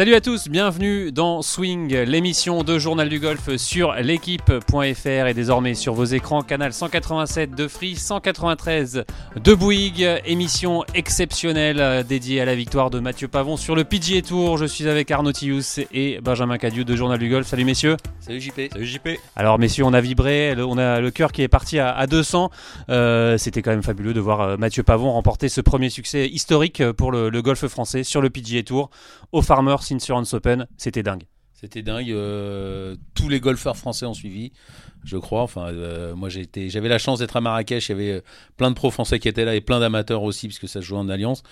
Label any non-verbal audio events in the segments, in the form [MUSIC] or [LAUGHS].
Salut à tous, bienvenue dans Swing, l'émission de Journal du Golf sur l'équipe.fr et désormais sur vos écrans, canal 187 de Free, 193 de Bouygues, émission exceptionnelle dédiée à la victoire de Mathieu Pavon sur le PGA Tour. Je suis avec Arnaud Tillous et Benjamin Cadieux de Journal du Golf. Salut messieurs. Salut JP. Salut JP. Alors messieurs, on a vibré, on a le cœur qui est parti à, 200. Euh, c'était quand même fabuleux de voir euh, Mathieu Pavon remporter ce premier succès historique pour le, le golf français sur le PGA Tour au Farmers Insurance Open, c'était dingue. C'était dingue. Euh, tous les golfeurs français ont suivi, je crois. Enfin, euh, moi, j'avais la chance d'être à Marrakech. Il y avait euh, plein de pros français qui étaient là et plein d'amateurs aussi, puisque ça se jouait en alliance.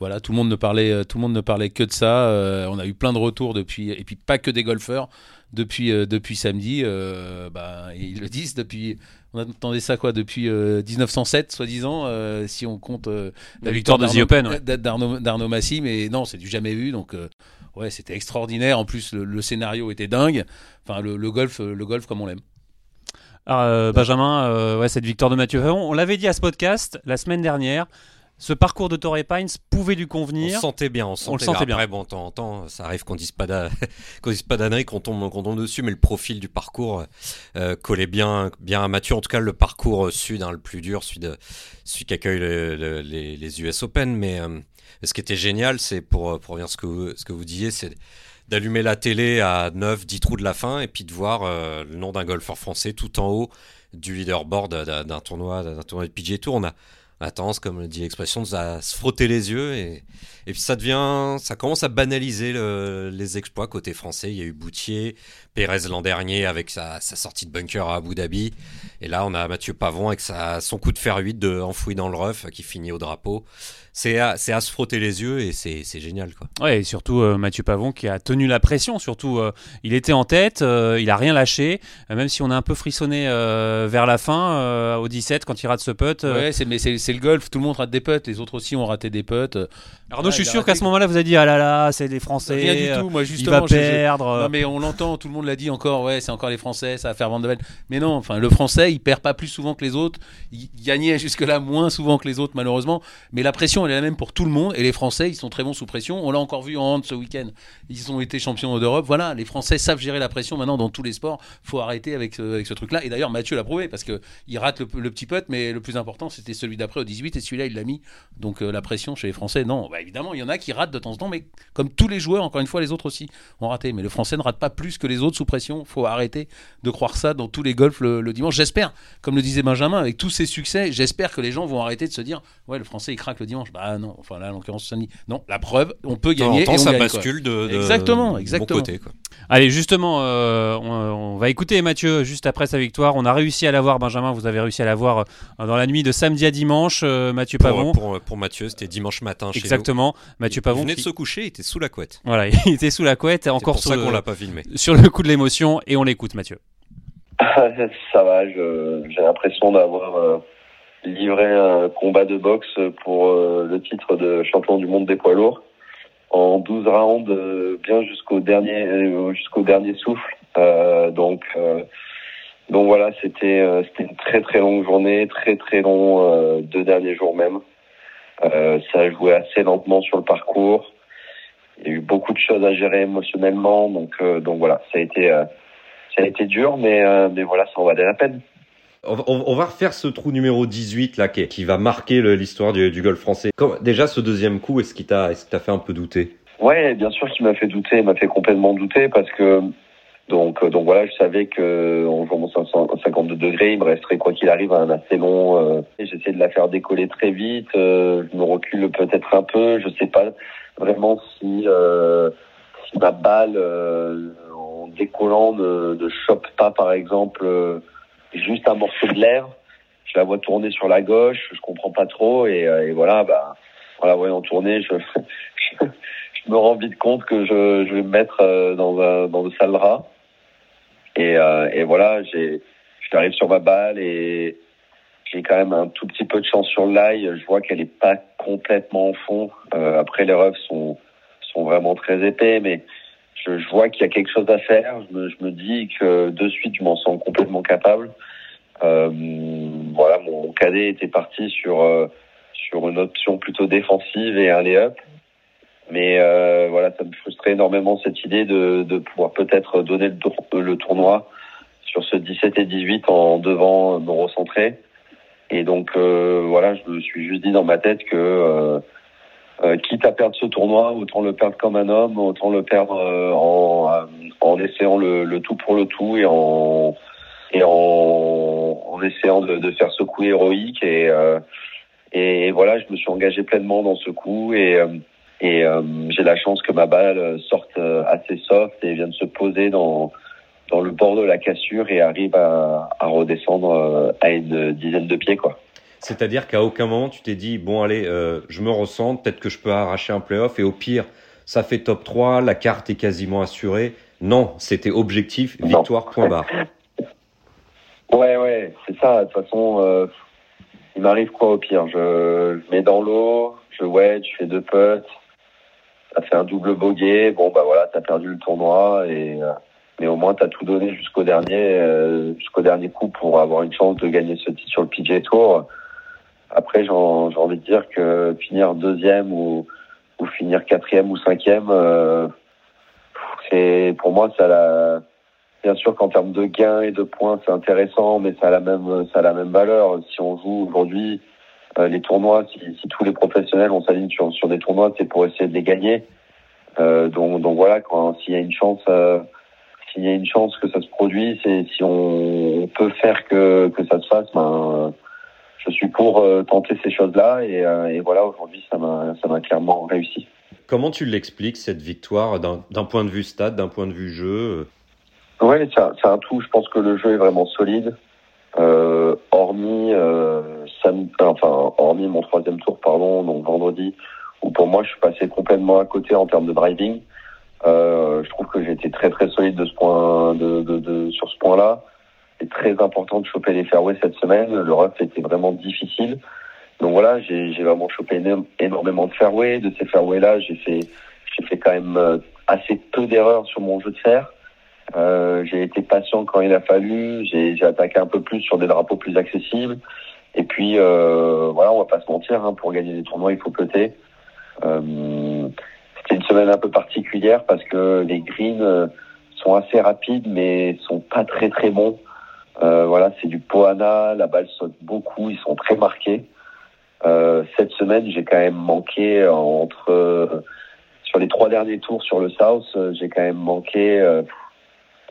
Voilà, tout le monde ne parlait, tout le monde ne parlait que de ça. on a eu plein de retours depuis, et puis pas que des golfeurs depuis depuis samedi. bah, ils le disent depuis. On attendait ça quoi depuis 1907, soi-disant, si on compte la, victoire, de The Open d'Arnaud Massi, mais non, c'est du jamais vu. Donc ouais, c'était extraordinaire. En plus, le, scénario était dingue. Enfin, le, golf, le golf comme on l'aime. Euh, Benjamin, euh, ouais, cette victoire de Mathieu Ferron, on l'avait dit à ce podcast la semaine dernière. Ce parcours de Torrey Pines pouvait lui convenir. On sentait bien, on, sentait le sentait bien. Après, bon, temps en temps, ça arrive [LAUGHS] qu'on dise pas d'annerie, qu'on tombe, qu'on tombe dessus, mais le profil du parcours euh, collait bien, bien à Mathieu. En tout cas, le parcours sud, hein, le plus dur, celui, de, celui qui accueille les, les, US Open. Mais ce qui était génial, c'est pour, pour revenir ce que ce que vous disiez, c'est d'allumer la télé à 9, 10 trous de la fin et puis de voir euh, le nom d'un golfeur français tout en haut du leaderboard d'un tournoi, d'un tournoi de PGA Tour. On a, la tendance, comme le dit l'expression, à se frotter les yeux et, et puis ça devient, ça commence à banaliser les exploits côté français. Il y a eu Boutier, Pérez l'an dernier avec sa, sortie de bunker à Abu Dhabi, et là on a Mathieu Pavon avec sa, son coup de fer 8 de, enfoui dans le rough qui finit au drapeau c'est à, à, se frotter les yeux et c'est génial. Quoi. Ouais, et surtout euh, Mathieu Pavon qui a tenu la pression. Surtout, euh, il était en tête, euh, il a rien lâché, même si on a un peu frissonné vers la fin, au 17, quand il rate ce putt. Ouais, mais c'est le golf, tout le monde rate des putts, les autres aussi ont raté des putts. Arnaud, je suis sûr qu'à ce moment-là, vous avez dit ah là là, c'est les Français. Rien du tout, moi justement. Il va perdre. Non, mais on l'entend, tout le monde l'a dit encore, ouais, c'est encore les Français, ça va faire de Mais non, enfin, le Français, il perd pas plus souvent que les autres. Il gagnait jusque-là moins souvent que les autres, malheureusement. Mais la pression, elle est la même pour tout le monde et les Français, ils sont très bons sous pression. On l'a encore vu en hand ce week-end. Ils ont été champions d'Europe. Voilà, les Français savent gérer la pression maintenant dans tous les sports. Faut arrêter avec, avec ce truc-là. Et d'ailleurs, Mathieu l'a prouvé parce que il rate le, petit putt, mais le plus important, c'était celui d'après au 18 et celui-là, il l'a mis. Donc euh, la pression chez les Français, non. Bah, évidemment, il y en a qui ratent de temps en temps, mais comme tous les joueurs, encore une fois, les autres aussi ont raté. Mais le Français ne rate pas plus que les autres sous pression. Faut arrêter de croire ça dans tous les golfs le, dimanche. J'espère, comme le disait Benjamin, avec tous ces succès, j'espère que les gens vont arrêter de se dire, ouais, le Français il craque le dimanche. Bah non. Enfin là, en l'occurrence, non, la preuve, on peut gagner. et on ça bascule de, exactement, exactement. côté. Quoi. Allez, justement, euh, on, va écouter Mathieu juste après sa victoire. On a réussi à l'avoir, Benjamin. Vous avez réussi à l'avoir euh, dans la nuit de samedi à dimanche, euh, Mathieu Pavon. Pour, pour, Mathieu, c'était dimanche matin. Chez exactement, Mathieu Pavon. Il venait de se coucher, il était sous la couette. Voilà, [LAUGHS] il était sous la couette. Encore pour ça qu'on l'a pas filmé. Sur le de l'émotion, et on l'écoute, Mathieu. [LAUGHS] ça va, j'ai l'impression d'avoir livré un combat de boxe pour le titre de champion du monde des poids lourds en 12 rounds, euh, bien jusqu'au dernier, euh, jusqu'au dernier souffle. Euh, donc, donc voilà, c'était c'était une très très longue journée, très très long deux derniers jours même. ça joué assez lentement sur le parcours. Il y a eu beaucoup de choses à gérer émotionnellement, donc donc voilà, ça a été ça a été dur, mais mais voilà, ça en valait la peine. On, va refaire ce trou numéro 18 là qui, va marquer l'histoire du, golf français. déjà ce deuxième coup, est-ce qu'il t'a est fait un peu douter? Ouais, bien sûr qu'il m'a fait douter, il m'a fait complètement douter parce que donc donc voilà, je savais que en jouant 52 degrés, il me resterait quoi qu'il arrive un assez long. Euh, J'essaie de la faire décoller très vite. Euh, je me recule peut-être un peu. Je sais pas vraiment si euh, si ma balle euh, en décollant ne, ne chope pas par exemple juste un morceau de lèvre. Je la vois tourner sur la gauche, je comprends pas trop et, euh, et voilà, bah voilà, voyant tourner, je, [LAUGHS] je, me rends vite compte que je, je vais me mettre euh, dans un dans le sale rat. Et, euh, et voilà, j'ai j'arrive sur ma balle et j'ai quand même un tout petit peu de chance sur l'ail. Je vois qu'elle est pas complètement en fond. Euh, après, les refs sont sont vraiment très épais, mais je, je vois qu'il y a quelque chose à faire. Je me, je me dis que de suite, je m'en sens complètement capable. Euh, voilà, mon cadet était parti sur euh, sur une option plutôt défensive et un lay-up. Mais euh, voilà, ça me frustrait énormément cette idée de, de pouvoir peut-être donner le, le, tournoi sur ce 17 et 18 en devant me recentrer. Et donc euh, voilà, je me suis juste dit dans ma tête que euh, euh, quitte à perdre ce tournoi, autant le perdre comme un homme, autant le perdre en, en essayant le, le, tout pour le tout et en et en, en essayant de, de, faire ce coup héroïque. Et et voilà, je me suis engagé pleinement dans ce coup et et j'ai la chance que ma balle sorte assez soft et vienne se poser dans dans le bord de la cassure et arrive à, à redescendre euh, à une dizaine de pieds, quoi. C'est-à-dire qu'à aucun moment tu t'es dit bon allez, euh, je me ressens, peut-être que je peux arracher un playoff et au pire ça fait top 3, la carte est quasiment assurée. Non, c'était objectif, victoire, point barre. [LAUGHS] ouais, ouais, c'est ça. De toute façon, euh, il m'arrive quoi au pire? Je, je mets dans l'eau, je wedge, je fais deux putts, ça fait un double bogey. Bon, bah voilà, t'as perdu le tournoi et euh, mais au moins tu as tout donné jusqu'au dernier euh, jusqu'au dernier coup pour avoir une chance de gagner ce titre sur le PGA Tour. Après, j'ai envie de dire que finir deuxième ou, ou finir quatrième ou cinquième, euh, c'est pour moi ça la bien sûr qu'en termes de gains et de points c'est intéressant, mais ça a la même ça a la même valeur. Si on joue aujourd'hui euh, les tournois, si, si, tous les professionnels on s'aligne sur, sur des tournois, c'est pour essayer de les gagner. Euh, donc, donc voilà, s'il y a une chance euh, s'il y a une chance que ça se produise et si on peut faire que, que ça se fasse, ben, je suis pour euh, tenter ces choses-là et, euh, et voilà, aujourd'hui, ça m'a, clairement réussi. Comment tu l'expliques, cette victoire, d'un, point de vue stade, d'un point de vue jeu? Oui, c'est un, tout. Je pense que le jeu est vraiment solide. Euh, hormis, euh, enfin, hormis mon troisième tour, pardon, donc vendredi, où pour moi, je suis passé complètement à côté en termes de driving. Euh, je trouve que j'ai été très très solide de ce point, de, de, de sur ce point-là. C'est très important de choper les fairways cette semaine. Le rough était vraiment difficile. Donc voilà, j'ai vraiment chopé énormément de fairways. De ces fairways-là, j'ai fait, j'ai fait quand même euh, assez peu d'erreurs sur mon jeu de fer. Euh, j'ai été patient quand il a fallu. J'ai attaqué un peu plus sur des drapeaux plus accessibles. Et puis euh, voilà, on va pas se mentir. Hein, pour gagner des tournois, il faut peter. Euh, semaine un peu particulière parce que les greens euh, sont assez rapides mais sont pas très très bons. Euh, voilà, c'est du Poana, la balle saute beaucoup, ils sont très marqués. Euh, cette semaine, j'ai quand même manqué entre euh, sur les trois derniers tours sur le South, j'ai quand même manqué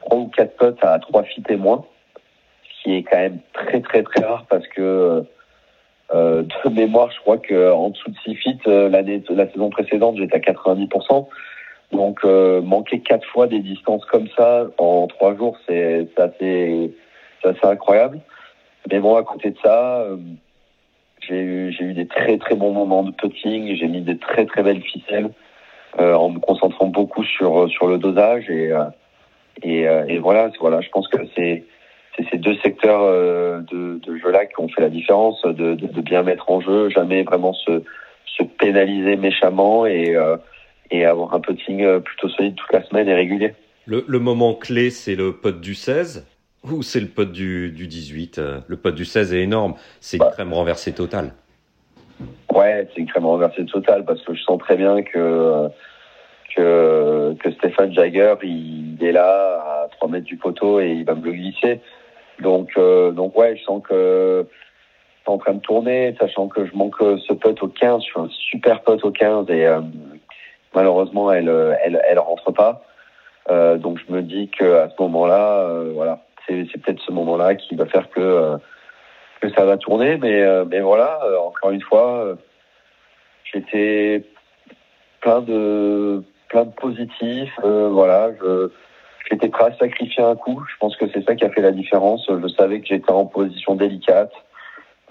trois ou quatre potes à trois feet et moins, ce qui est quand même très très très rare parce que euh, de mémoire, je crois qu'en dessous de 6 feet, euh, l'année, la saison précédente, j'étais à 90%. Donc, euh, manquer quatre fois des distances comme ça en trois jours, c'est, assez, assez incroyable. Mais bon, à côté de ça, euh, j'ai eu, j'ai eu des très très bons moments de putting. J'ai mis des très très belles ficelles en me concentrant beaucoup sur sur le dosage et et, et voilà, voilà. Je pense que c'est c'est ces deux secteurs euh, de, de jeu-là qui ont fait la différence, de, de, de, bien mettre en jeu, jamais vraiment se, se pénaliser méchamment et, euh, et avoir un putting euh, plutôt solide toute la semaine et régulier. Le, le moment clé, c'est le pote du 16 ou c'est le pote du, du 18 Le pote du 16 est énorme, c'est une bah. crème renversée totale. Ouais, c'est une crème renversée totale parce que je sens très bien que que, que Stéphane Jagger, il est là à 3 mètres du poteau et il va me le glisser. Donc, euh, donc ouais, je sens que c'est en train de tourner, sachant que je manque ce pote au 15. Je suis un super pote au 15 et euh, malheureusement, elle, elle, elle rentre pas. Euh, donc, je me dis que à ce moment-là, euh, voilà, c'est, peut-être ce moment-là qui va faire que euh, que ça va tourner. Mais, mais voilà, encore une fois, j'étais plein de plein de positifs. voilà, je j'étais prêt à sacrifier un coup. Je pense que c'est ça qui a fait la différence. Je savais que j'étais en position délicate.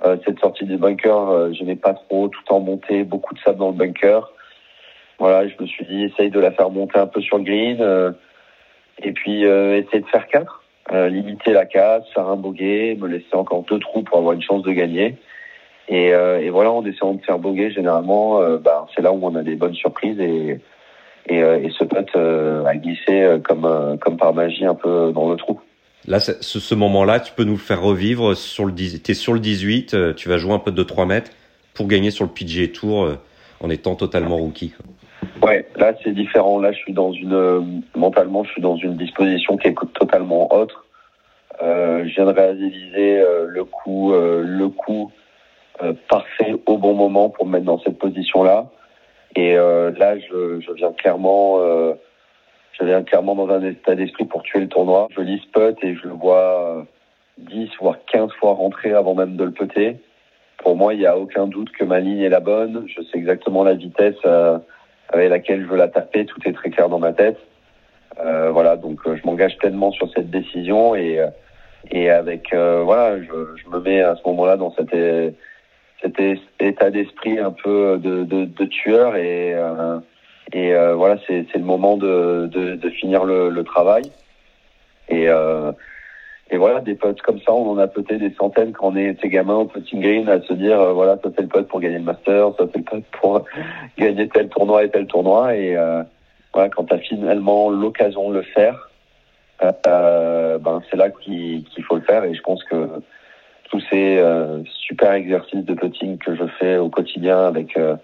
Euh, cette sortie du bunker, euh, je n'ai pas trop, tout en montée, beaucoup de sable dans le bunker. Voilà, je me suis dit, essaye de la faire monter un peu sur le green. Euh, et puis, euh, essayer de faire quatre. Limiter la casse, faire un bogey, me laisser encore deux trous pour avoir une chance de gagner. Et, et voilà, en essayant de faire bogey, généralement, bah, c'est là où on a des bonnes surprises. Et, et, euh, et ce pote euh, a glissé euh, comme, comme par magie un peu dans le trou. Là, ce, ce moment-là, tu peux nous le faire revivre sur le es sur le 18, tu vas jouer un peu de 3 mètres pour gagner sur le PGA Tour en étant totalement rookie. Ouais, là c'est différent. Là, je suis dans une mentalement, je suis dans une disposition qui est totalement autre. Euh, je viens de réaliser euh, le coup, euh, le coup euh, parfait au bon moment pour me mettre dans cette position-là. Et là, je, je, viens clairement, je viens clairement dans un état d'esprit pour tuer le tournoi. Je lis putt et je le vois 10 voire 15 fois rentrer avant même de le putter. Pour moi, il n'y a aucun doute que ma ligne est la bonne. Je sais exactement la vitesse avec laquelle je veux la taper. Tout est très clair dans ma tête. Euh, voilà, donc je m'engage pleinement sur cette décision et et avec euh, voilà, je, je, me mets à ce moment-là dans cet, cet état d'esprit un peu de, de, de tueur et euh, et euh, voilà, c'est le moment de, de, finir le, le, travail. Et, euh, et voilà, des potes comme ça, on en a peut-être des centaines quand on est ces gamins au putting green à se dire, voilà, ça c'est le pote pour gagner le master, ça c'est le pote pour [LAUGHS] gagner tel tournoi et tel tournoi. Et voilà, quand tu as finalement l'occasion de le faire, euh, ben, c'est là qu'il faut le faire et je pense que tous ces euh, super exercices de putting que je fais au quotidien avec euh,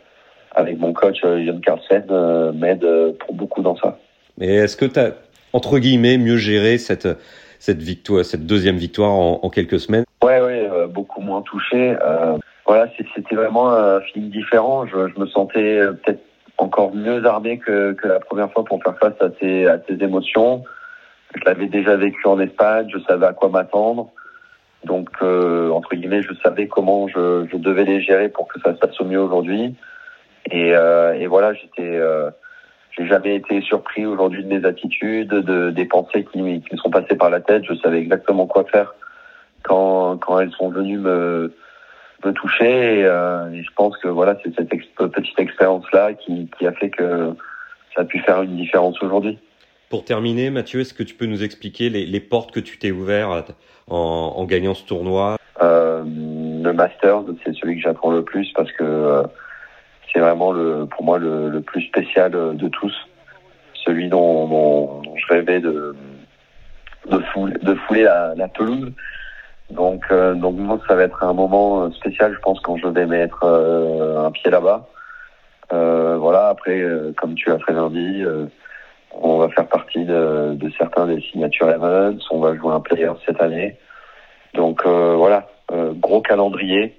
avec mon coach Jon Carlsen m'aident pour beaucoup dans ça. Mais est-ce que tu as entre guillemets mieux géré cette cette victoire, cette deuxième victoire en, en quelques semaines? Ouais, ouais, beaucoup moins touché. voilà, c'était vraiment un feeling différent. Je, je me sentais peut-être encore mieux armé que, que la première fois pour faire face à ces, à ces émotions. Je l'avais déjà vécu en Espagne, je savais à quoi m'attendre. Donc, euh, entre guillemets, je savais comment je, je, devais les gérer pour que ça se passe au mieux aujourd'hui. Et, euh, et, voilà, j'étais, euh, j'ai jamais été surpris aujourd'hui de mes attitudes, de, des pensées qui, qui me sont passées par la tête. Je savais exactement quoi faire quand, quand elles sont venues me, me toucher. Et, euh, et je pense que voilà, c'est cette petite expérience-là qui, qui a fait que ça a pu faire une différence aujourd'hui. Pour terminer, Mathieu, est-ce que tu peux nous expliquer les, portes que tu t'es ouvert en, gagnant ce tournoi? Euh, Le Masters, c'est celui que j'apprends le plus parce que euh, c'est vraiment pour moi le, plus spécial de tous. Celui dont, je rêvais de, fouler, la, la pelouse. Donc, euh, donc ça va être un moment spécial, je pense, quand je vais mettre euh, un pied là-bas. Euh, voilà. Après, comme tu as très bien dit, on va faire partie de, certains des signatures events. On va jouer un player cette année. Donc euh, voilà, euh, gros calendrier.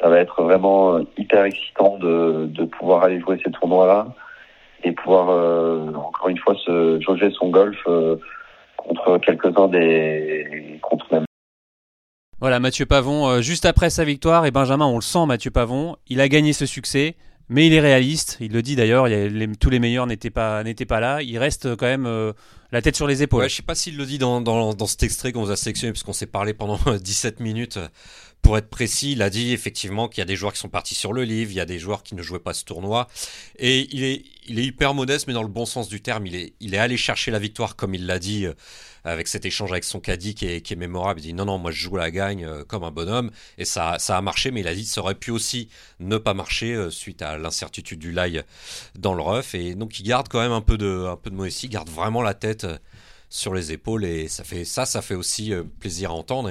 Ça va être vraiment euh, hyper excitant de, pouvoir aller jouer ces tournois-là et pouvoir encore une fois se jauger son golf contre quelques-uns des. Voilà, Mathieu Pavon, juste après sa victoire, et Benjamin, on le sent, Mathieu Pavon, il a gagné ce succès. Mais il est réaliste, il le dit d'ailleurs, tous les meilleurs n'étaient pas, n'étaient pas là. Il reste quand même euh, la tête sur les épaules. Ouais, je sais pas s'il le dit dans, dans, dans cet extrait qu'on vous a sélectionné, puisqu'on s'est parlé pendant 17 minutes. Pour être précis, il a dit effectivement qu'il y a des joueurs qui sont partis sur le livre, il y a des joueurs qui ne jouaient pas ce tournoi. Et il est, il est hyper modeste, mais dans le bon sens du terme. Il est, il est allé chercher la victoire, comme il l'a dit, euh, avec cet échange avec son caddie qui est, mémorable. Il dit non, non, moi je joue la gagne euh, comme un bonhomme. Et ça, ça a marché, mais il a dit que ça aurait pu aussi ne pas marcher euh, suite à l'incertitude du live dans le rough. Et donc il garde quand même un peu de, un peu de il garde vraiment la tête sur les épaules. Et ça, fait, ça, ça fait aussi plaisir à entendre.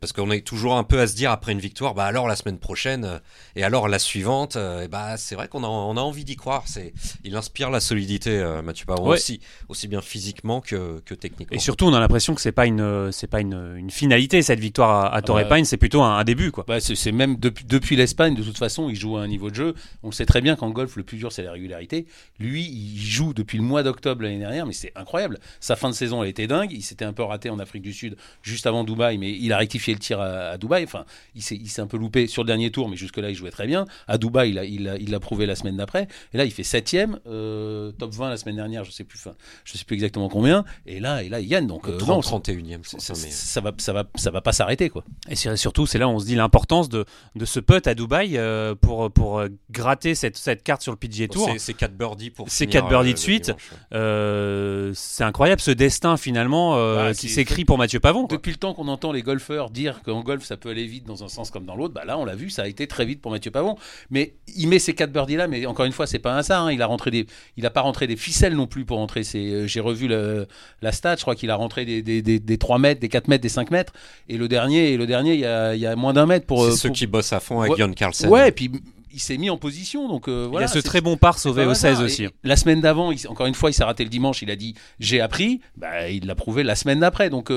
Parce qu'on est toujours un peu à se dire après une victoire, bah alors la semaine prochaine euh, et alors la suivante, euh, et bah c'est vrai qu'on a, on a envie d'y croire. C'est, il inspire la solidité, euh, Mathieu Pavon aussi, aussi bien physiquement que, que techniquement. Et surtout, on a l'impression que c'est pas une, c'est pas une, une finalité cette victoire à, à Torrey ah bah, c'est plutôt un, début quoi. Bah c'est, même depuis, depuis l'Espagne, de toute façon, il joue à un niveau de jeu. On sait très bien qu'en golf, le plus dur c'est la régularité. Lui, il joue depuis le mois d'octobre l'année dernière, mais c'est incroyable. Sa fin de saison a été dingue. Il s'était un peu raté en Afrique du Sud juste avant Dubaï, mais il a rectifié le tir à, à Dubaï. Enfin, il s'est, il s'est un peu loupé sur le dernier tour, mais jusque-là, il jouait très bien. À Dubaï, il l'a il a, il a prouvé la semaine d'après. Et là, il fait septième, euh, top 20 la semaine dernière, je sais plus, enfin, je sais plus exactement combien. Et là, et là, il gagne. Donc, euh, 30, 31e, ça, ça, ça, va, ça va, ça va pas s'arrêter, quoi. Et surtout, c'est là où on se dit l'importance de, de ce putt à Dubaï euh, pour, pour euh, gratter cette, cette carte sur le PGA Tour. C'est, c'est 4 birdies pour C'est 4 birdies de suite. Euh, c'est incroyable ce destin finalement bah, qui s'écrit pour Mathieu Pavon. Depuis le temps qu'on entend les golfeurs dire qu'en golf ça peut aller vite dans un sens comme dans l'autre, bah là on l'a vu, ça a été très vite pour Mathieu Pavon. Mais il met ces quatre birdies là, mais encore une fois c'est pas un ça. Hein. Il a rentré des, il a pas rentré des ficelles non plus pour rentrer. Euh, j'ai revu le, la stat, je crois qu'il a rentré des, des, des, des, 3 mètres, des 4 mètres, des 5 mètres. Et le dernier, et le dernier, il y a, il y a moins d'un mètre pour. C'est euh, ceux qui bossent à fond avec ouais, Jon Carlsen. Ouais, et puis il s'est mis en position. Donc il voilà. a ce très bon par sauvé au 16 aussi. la semaine d'avant, encore une fois, il s'est raté le dimanche. Il a dit j'ai appris. Bah, il l'a prouvé la semaine d'après. Donc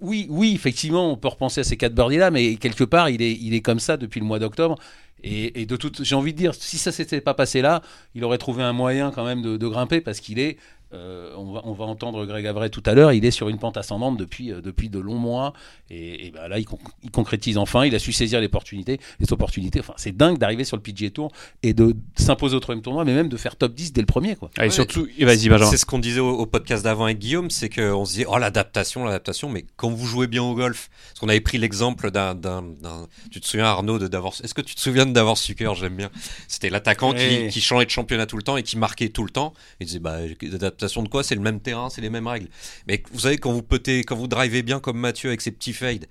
oui, oui, effectivement, on peut repenser à ces quatre birdies là, mais quelque part, il est, il est comme ça depuis le mois d'octobre. Et, de toute, j'ai envie de dire, si ça s'était pas passé là, il aurait trouvé un moyen quand même de grimper parce qu'il est euh, on, va, on, va, entendre Greg Avray tout à l'heure, il est sur une pente ascendante depuis, euh, depuis de longs mois. Et, ben là, il, concrétise enfin, il a su saisir les opportunités. Les opportunités. Enfin, c'est dingue d'arriver sur le PGA Tour et de s'imposer au troisième tournoi, mais même de faire top 10 dès le premier. Quoi. et surtout, vas-y. C'est ce qu'on disait au, podcast d'avant avec Guillaume, c'est qu'on se dit, oh l'adaptation, l'adaptation, mais quand vous jouez bien au golf, parce qu'on avait pris l'exemple d'un. Tu te souviens, Arnaud, de Davor. Est-ce que tu te souviens de Davor Sucker J'aime bien. C'était l'attaquant qui, qui changeait de championnat tout le temps et qui marquait tout le temps. Il disait, bah, de quoi C'est le même terrain, c'est les mêmes règles. Mais vous savez, quand vous petez, quand vous drivez bien comme Mathieu avec ses petits fades,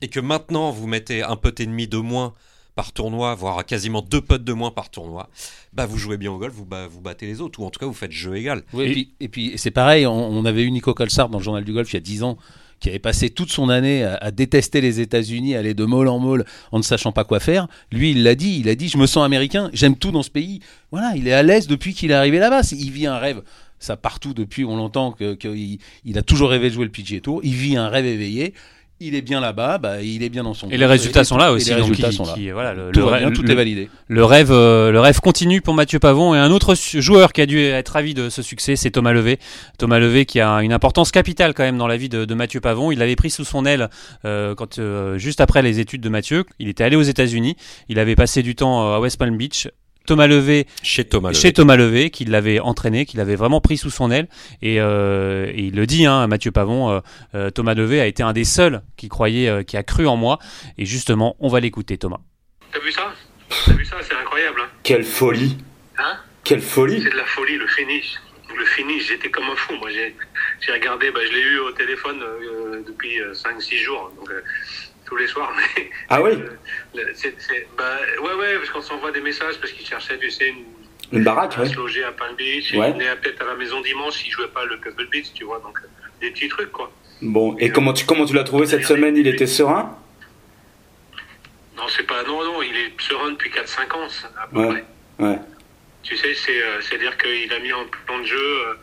et que maintenant vous mettez un putt et demi de moins par tournoi, voire quasiment deux putts de moins par tournoi, bah vous jouez bien au golf, vous, vous battez les autres, ou en tout cas vous faites jeu égal. et, puis, c'est pareil, on, avait eu Nico Colsart dans le journal du golf il y a 10 ans, qui avait passé toute son année à, détester les États-Unis, aller de môle en môle en ne sachant pas quoi faire. Lui, il l'a dit, il a dit, je me sens américain, j'aime tout dans ce pays. Voilà, il est à l'aise depuis qu'il est arrivé là-bas. Il vit un rêve ça partout depuis, on l'entend qu'il il a toujours rêvé de jouer le PGA Tour, il vit un rêve éveillé, il est bien là-bas, bah, il est bien dans son. Et les résultats sont là aussi. Les résultats sont là. voilà, le, tout, tout est validé. Le rêve, euh, le rêve continue pour Mathieu Pavon et un autre joueur qui a dû être ravi de ce succès, c'est Thomas Levé. Thomas Levé qui a une importance capitale quand même dans la vie de, Mathieu Pavon. Il l'avait pris sous son aile euh, quand euh, juste après les études de Mathieu. Il était allé aux États-Unis. Il avait passé du temps à West Palm Beach Thomas Levé chez Thomas Levé, chez Thomas Levé qui l'avait entraîné, qui l'avait vraiment pris sous son aile et, euh, et il le dit, hein, Mathieu Pavon, euh, euh, Thomas Levé a été un des seuls qui croyait, euh, qui a cru en moi et justement on va l'écouter Thomas. T'as vu ça? T'as vu ça? C'est incroyable. Hein Quelle folie Hein? Quelle folie C'est de la folie le finish. Le finish, j'étais comme un fou. Moi, j'ai regardé, bah, je l'ai eu au téléphone depuis 5-6 jours. Donc, tous les soirs. [LAUGHS] Mais, ah oui bah, Ouais, ouais, parce qu'on s'envoie des messages parce qu'il cherchait, tu sais, une, une baraque, à se loger à Palm Beach. Il venait peut-être à la maison dimanche, il jouait pas le Pebble Beach, tu vois. Donc, des petits trucs, quoi. Bon, et, comment tu, comment tu l'as trouvé cette semaine? Il était serein? Non, c'est pas. Non, non, il est serein depuis 4-5 ans, à peu ouais. près. Ouais. Tu sais, c'est-à-dire euh, qu'il a mis un plan de jeu. Euh,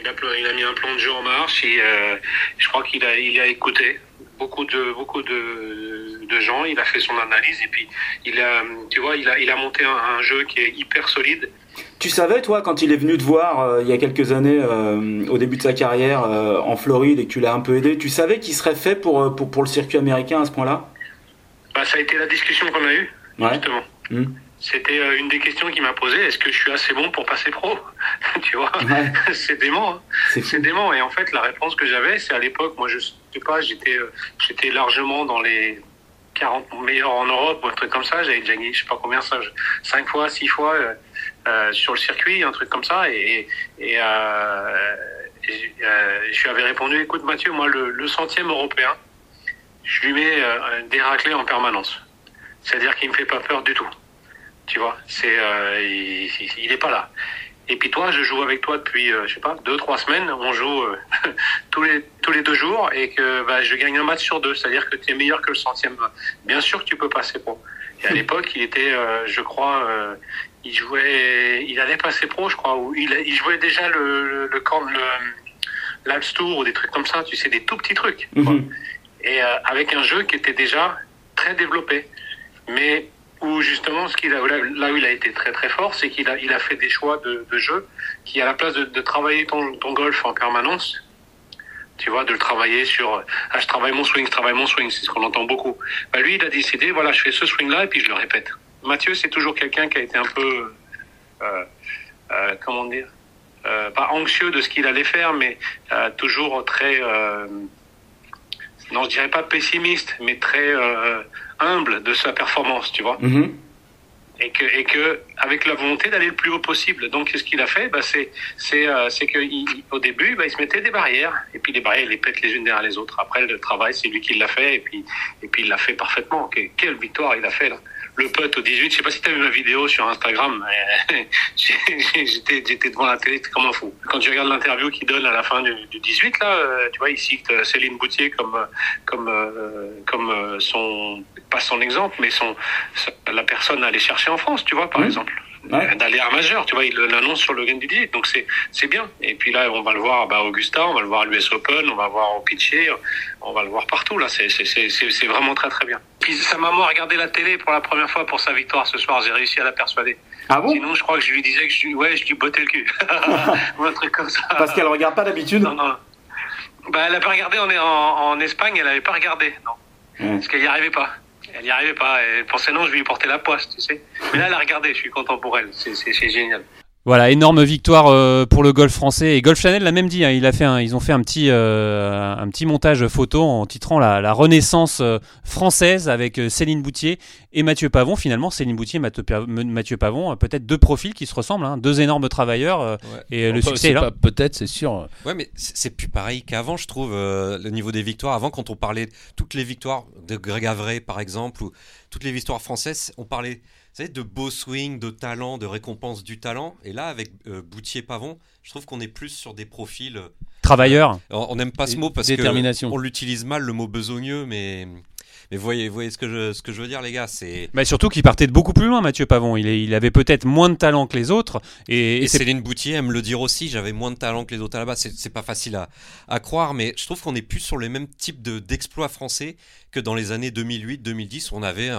il a, il a mis un plan de jeu en marche et euh, je crois qu'il a, il a écouté beaucoup de beaucoup de, de, gens. Il a fait son analyse et puis il a, tu vois, il a, il a monté un, jeu qui est hyper solide. Tu savais, toi, quand il est venu te voir euh, il y a quelques années, euh, au début de sa carrière euh, en Floride, et que tu l'as un peu aidé, tu savais qu'il serait fait pour, pour, pour, le circuit américain à ce point-là? Bah, Ça a été la discussion qu'on a eue, justement. Hmm. C'était une des questions qu'il m'a posé. Est-ce que je suis assez bon pour passer pro [LAUGHS] Tu vois, [LAUGHS] c'est dément. Hein. C'est dément. Et en fait, la réponse que j'avais, c'est à l'époque, moi, je sais pas, j'étais, j'étais largement dans les 40 meilleurs en Europe, un truc comme ça. J'avais déjà gagné, je sais pas combien ça, 5 fois, 6 fois euh, sur le circuit, un truc comme ça. Et, et, euh, je lui avais répondu, écoute Mathieu, moi, le, le centième européen, je lui mets des raclés en permanence. C'est-à-dire qu'il me fait pas peur du tout. Tu vois, c'est euh, il, il est pas là. Et puis toi, je joue avec toi depuis, euh, je sais pas, deux trois semaines. On joue euh, [LAUGHS] tous les tous les deux jours et que bah, je gagne un match sur deux. C'est-à-dire que tu es meilleur que le centième. Bien sûr que tu peux passer pro. Et à l'époque, il était, je crois, il jouait, il allait passer pro, je crois, ou il, il jouait déjà le le, le, le Tour ou des trucs comme ça. Tu sais, des tout petits trucs. Mhm. Et avec un jeu qui était déjà très développé. Mais où justement, ce qu'il a, là où il a été très très fort, c'est qu'il a, il a fait des choix de, de jeu qui, à la place de, de travailler ton, ton, golf en permanence, tu vois, de le travailler sur, ah, je travaille mon swing, je travaille mon swing, c'est ce qu'on entend beaucoup. Bah, lui, il a décidé, voilà, je fais ce swing-là et puis je le répète. Mathieu, c'est toujours quelqu'un qui a été un peu, euh, euh, comment dire, euh, pas anxieux de ce qu'il allait faire, mais euh, toujours très, euh, non, je dirais pas pessimiste, mais très euh, humble de sa performance, tu vois. Mhm. Et que, et que, avec la volonté d'aller le plus haut possible. Donc, ce qu'il a fait, bah, c'est, c'est, euh, c'est que, au début, bah, il se mettait des barrières. Et puis, les barrières, il les pète les unes derrière les autres. Après, le travail, c'est lui qui l'a fait. Et puis, et puis, il l'a fait parfaitement. quelle victoire il a fait, là. Le putt au 18. Je sais pas si tu as vu ma vidéo sur Instagram. [LAUGHS] J'étais devant la télé comme un fou. Quand je regarde l'interview qu'il donne à la fin du, 18, là, euh, tu vois, il cite euh, Céline Boutier comme, comme, euh, comme son, pas son exemple, mais son, la personne à aller chercher en France, tu vois, par mmh. exemple d'aller à majeur, tu vois, il l'annonce sur le game du 18, donc c'est c'est bien. Et puis là, on va le voir bah, à Augusta, on va le voir à l'US Open, on va le voir au Pitcher, on va le voir partout. Là, c'est c'est c'est vraiment très très bien. Puis sa maman a regardé la télé pour la première fois pour sa victoire ce soir. J'ai réussi à la persuader. Ah bon? Sinon, je crois que je lui disais que je ouais, je lui bottais le cul [LAUGHS] ou un truc comme ça. Parce qu'elle regarde pas d'habitude? Non non. Bah, elle a pas regardé en, en, en Espagne, elle avait pas regardé, non. Parce qu'elle y arrivait pas. Elle n'y arrivait pas. Elle pensait non, je vais lui porter la poisse, tu sais. Mais là, elle a regardé, je suis content pour elle. C'est génial. Voilà, énorme victoire euh, pour le golf français. Et Golf Channel l'a même dit, hein, il a fait ils ont fait un petit, euh, un petit montage photo en titrant la, renaissance euh, française avec Céline Boutier et Mathieu Pavon. Finalement, Céline Boutier et Mathieu Pavon, peut-être deux profils qui se ressemblent, hein, deux énormes travailleurs. Et le succès est là. Peut-être, c'est sûr. Ouais, mais c'est plus pareil qu'avant, je trouve, le niveau des victoires. Avant, quand on parlait de toutes les victoires de Greg Avray, par exemple, ou toutes les victoires françaises, on parlait savez, de beau swing, de talent, de récompense du talent. Et là, avec euh, Boutier-Pavon, je trouve qu'on est plus sur des profils. Euh, Travailleurs. on n'aime pas ce mot parce qu'on l'utilise mal, le mot besogneux, mais mais vous voyez, voyez ce, que je, ce que je veux dire, les gars c'est... Mais surtout qu'il partait de beaucoup plus loin, Mathieu Pavon. Il, il avait peut-être moins de talent que les autres. Et, Céline Boutier aime le dire aussi, j'avais moins de talent que les autres à la base. C'est, pas facile à, à, croire, mais je trouve qu'on est plus sur le même type de, d'exploits français que dans les années 2008-2010 où on avait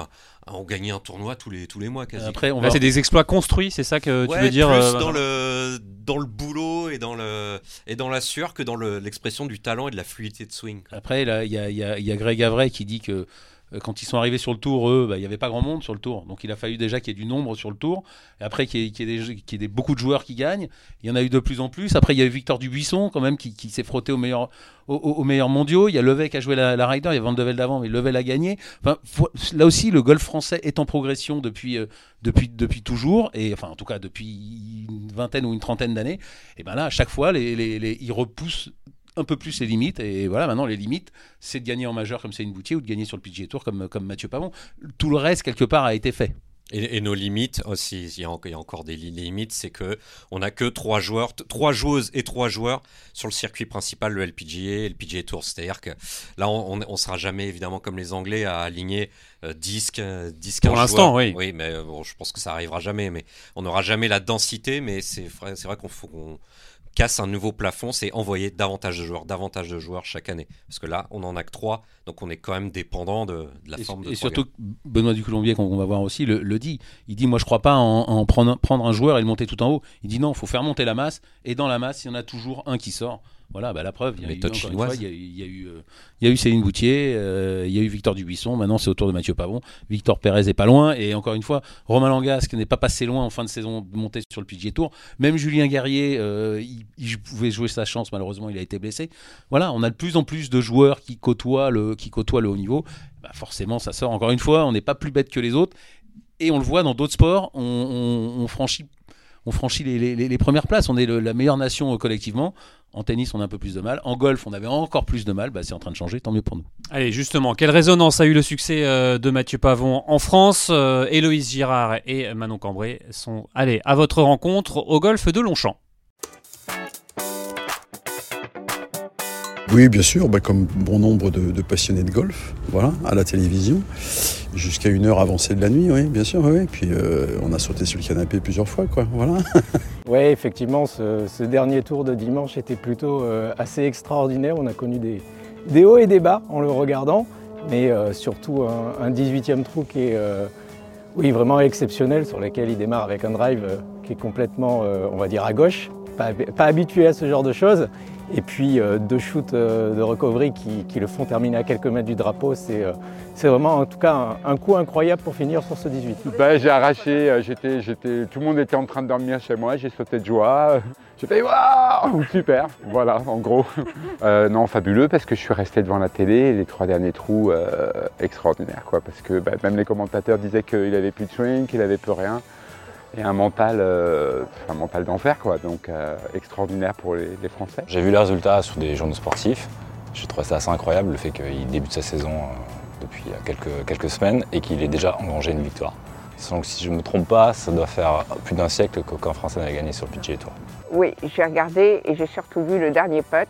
on gagnait un tournoi tous les tous les mois quasi. Après, on va... c'est des exploits construits, c'est ça que tu veux dire plus euh, dans le dans le boulot et dans le et dans la sueur que dans l'expression du talent et de la fluidité de swing. Après, il y a, y, a, y a Greg Avray qui dit que euh, quand ils sont arrivés sur le tour, eux, bah, il n'y avait pas grand monde sur le tour. Donc il a fallu déjà qu'il y ait du nombre sur le tour. Et après qu'il y, ait, des, beaucoup de joueurs qui gagnent. Il y en a eu de plus en plus. Après, il y a eu Victor Dubuisson, quand même, qui, s'est frotté aux meilleurs, au, meilleurs mondiaux. Il y a Levet qui a joué la, Ryder. Il y a Van de Velde d'avant, mais Levet l'a gagné. Enfin, là aussi, le golf français est en progression depuis, euh, depuis, depuis toujours. Et enfin, en tout cas, depuis une vingtaine ou une trentaine d'années. Et ben là, à chaque fois, les, les, ils repoussent un peu plus les limites. Et voilà, maintenant, les limites, c'est de gagner en majeur comme Céline Boutier ou de gagner sur le PGA Tour comme, comme Mathieu Pavon. Tout le reste, quelque part, a été fait. Et, nos limites aussi, il y, a, encore des limites, c'est que on n'a que trois joueurs, trois joueuses et trois joueurs sur le circuit principal, le LPGA et le PGA Tour. C'est-à-dire que là, on, ne sera jamais évidemment comme les Anglais à aligner 10, 10 Pour l'instant, oui. Oui, mais bon, je pense que ça arrivera jamais. Mais on n'aura jamais la densité, mais c'est vrai, c'est vrai qu'on faut qu'on casse un nouveau plafond, c'est envoyer davantage de joueurs, davantage de joueurs chaque année. Parce que là, on en a que trois, donc on est quand même dépendant de, la forme de. Et surtout, Benoît Ducolombier, qu'on va voir aussi, le, dit. Il dit Moi, je crois pas en, prendre, prendre, un joueur et le monter tout en haut. Il dit Non, il faut faire monter la masse, et dans la masse, il y en a toujours un qui sort. Voilà, bah, la preuve, il y, a eu, il, y a, eu, euh, il y a eu Céline Boutier, euh, il y a eu Victor Dubuisson, maintenant c'est au tour de Mathieu Pavon. Victor Pérez est pas loin, et encore une fois, Romain Langasque n'est pas passé loin en fin de saison de monter sur le PGA Tour. Même Julien Guerrier, euh, il, pouvait jouer sa chance, malheureusement il a été blessé. Voilà, on a de plus en plus de joueurs qui côtoient le, qui côtoient le haut niveau. Bah forcément, ça sort. Encore une fois, on n'est pas plus bête que les autres, et on le voit dans d'autres sports, on, franchit on franchit les, premières places. On est la meilleure nation collectivement. En tennis, on a un peu plus de mal. En golf, on avait encore plus de mal. Bah, c'est en train de changer, tant mieux pour nous. Allez, justement, quelle résonance a eu le succès euh, de Mathieu Pavon en France? Euh, Héloïse Girard et Manon Cambré sont allés à votre rencontre au golf de Longchamp. Oui, bien sûr, bah, comme bon nombre de, passionnés de golf, voilà, à la télévision, jusqu'à une heure avancée de la nuit, oui, bien sûr, oui. Puis euh, on a sauté sur le canapé plusieurs fois, quoi, voilà. [LAUGHS] oui, effectivement, ce, dernier tour de dimanche était plutôt euh, assez extraordinaire. On a connu des, hauts et des bas en le regardant, mais euh, surtout un, 18e trou qui est oui, vraiment exceptionnel, sur lequel il démarre avec un drive qui est complètement, on va dire, à gauche, pas habitué à ce genre de choses. Et puis euh, deux shoots euh, de recovery qui, le font terminer à quelques mètres du drapeau, c'est euh, vraiment en tout cas un, coup incroyable pour finir sur ce 18. Ben, j'ai arraché, tout le monde était en train de dormir chez moi, j'ai sauté de joie. [LAUGHS] J'ai fait waouh, super, voilà en gros. [LAUGHS] non, fabuleux parce que je suis resté devant la télé, les trois derniers trous extraordinaires quoi, parce que ben, même les commentateurs disaient qu'il avait plus de swing, qu'il avait plus rien et un mental, euh, un mental d'enfer, quoi. Donc euh, extraordinaire pour les, Français. J'ai vu les résultats sur des journaux sportifs. J'ai trouvé ça assez incroyable, le fait qu'il débute sa saison euh, depuis quelques, quelques semaines et qu'il ait déjà engrangé une victoire. Donc si je ne me trompe pas, ça doit faire plus d'un siècle qu'aucun Français n'a gagné sur le PGA Tour. Oui, j'ai regardé et j'ai surtout vu le dernier putt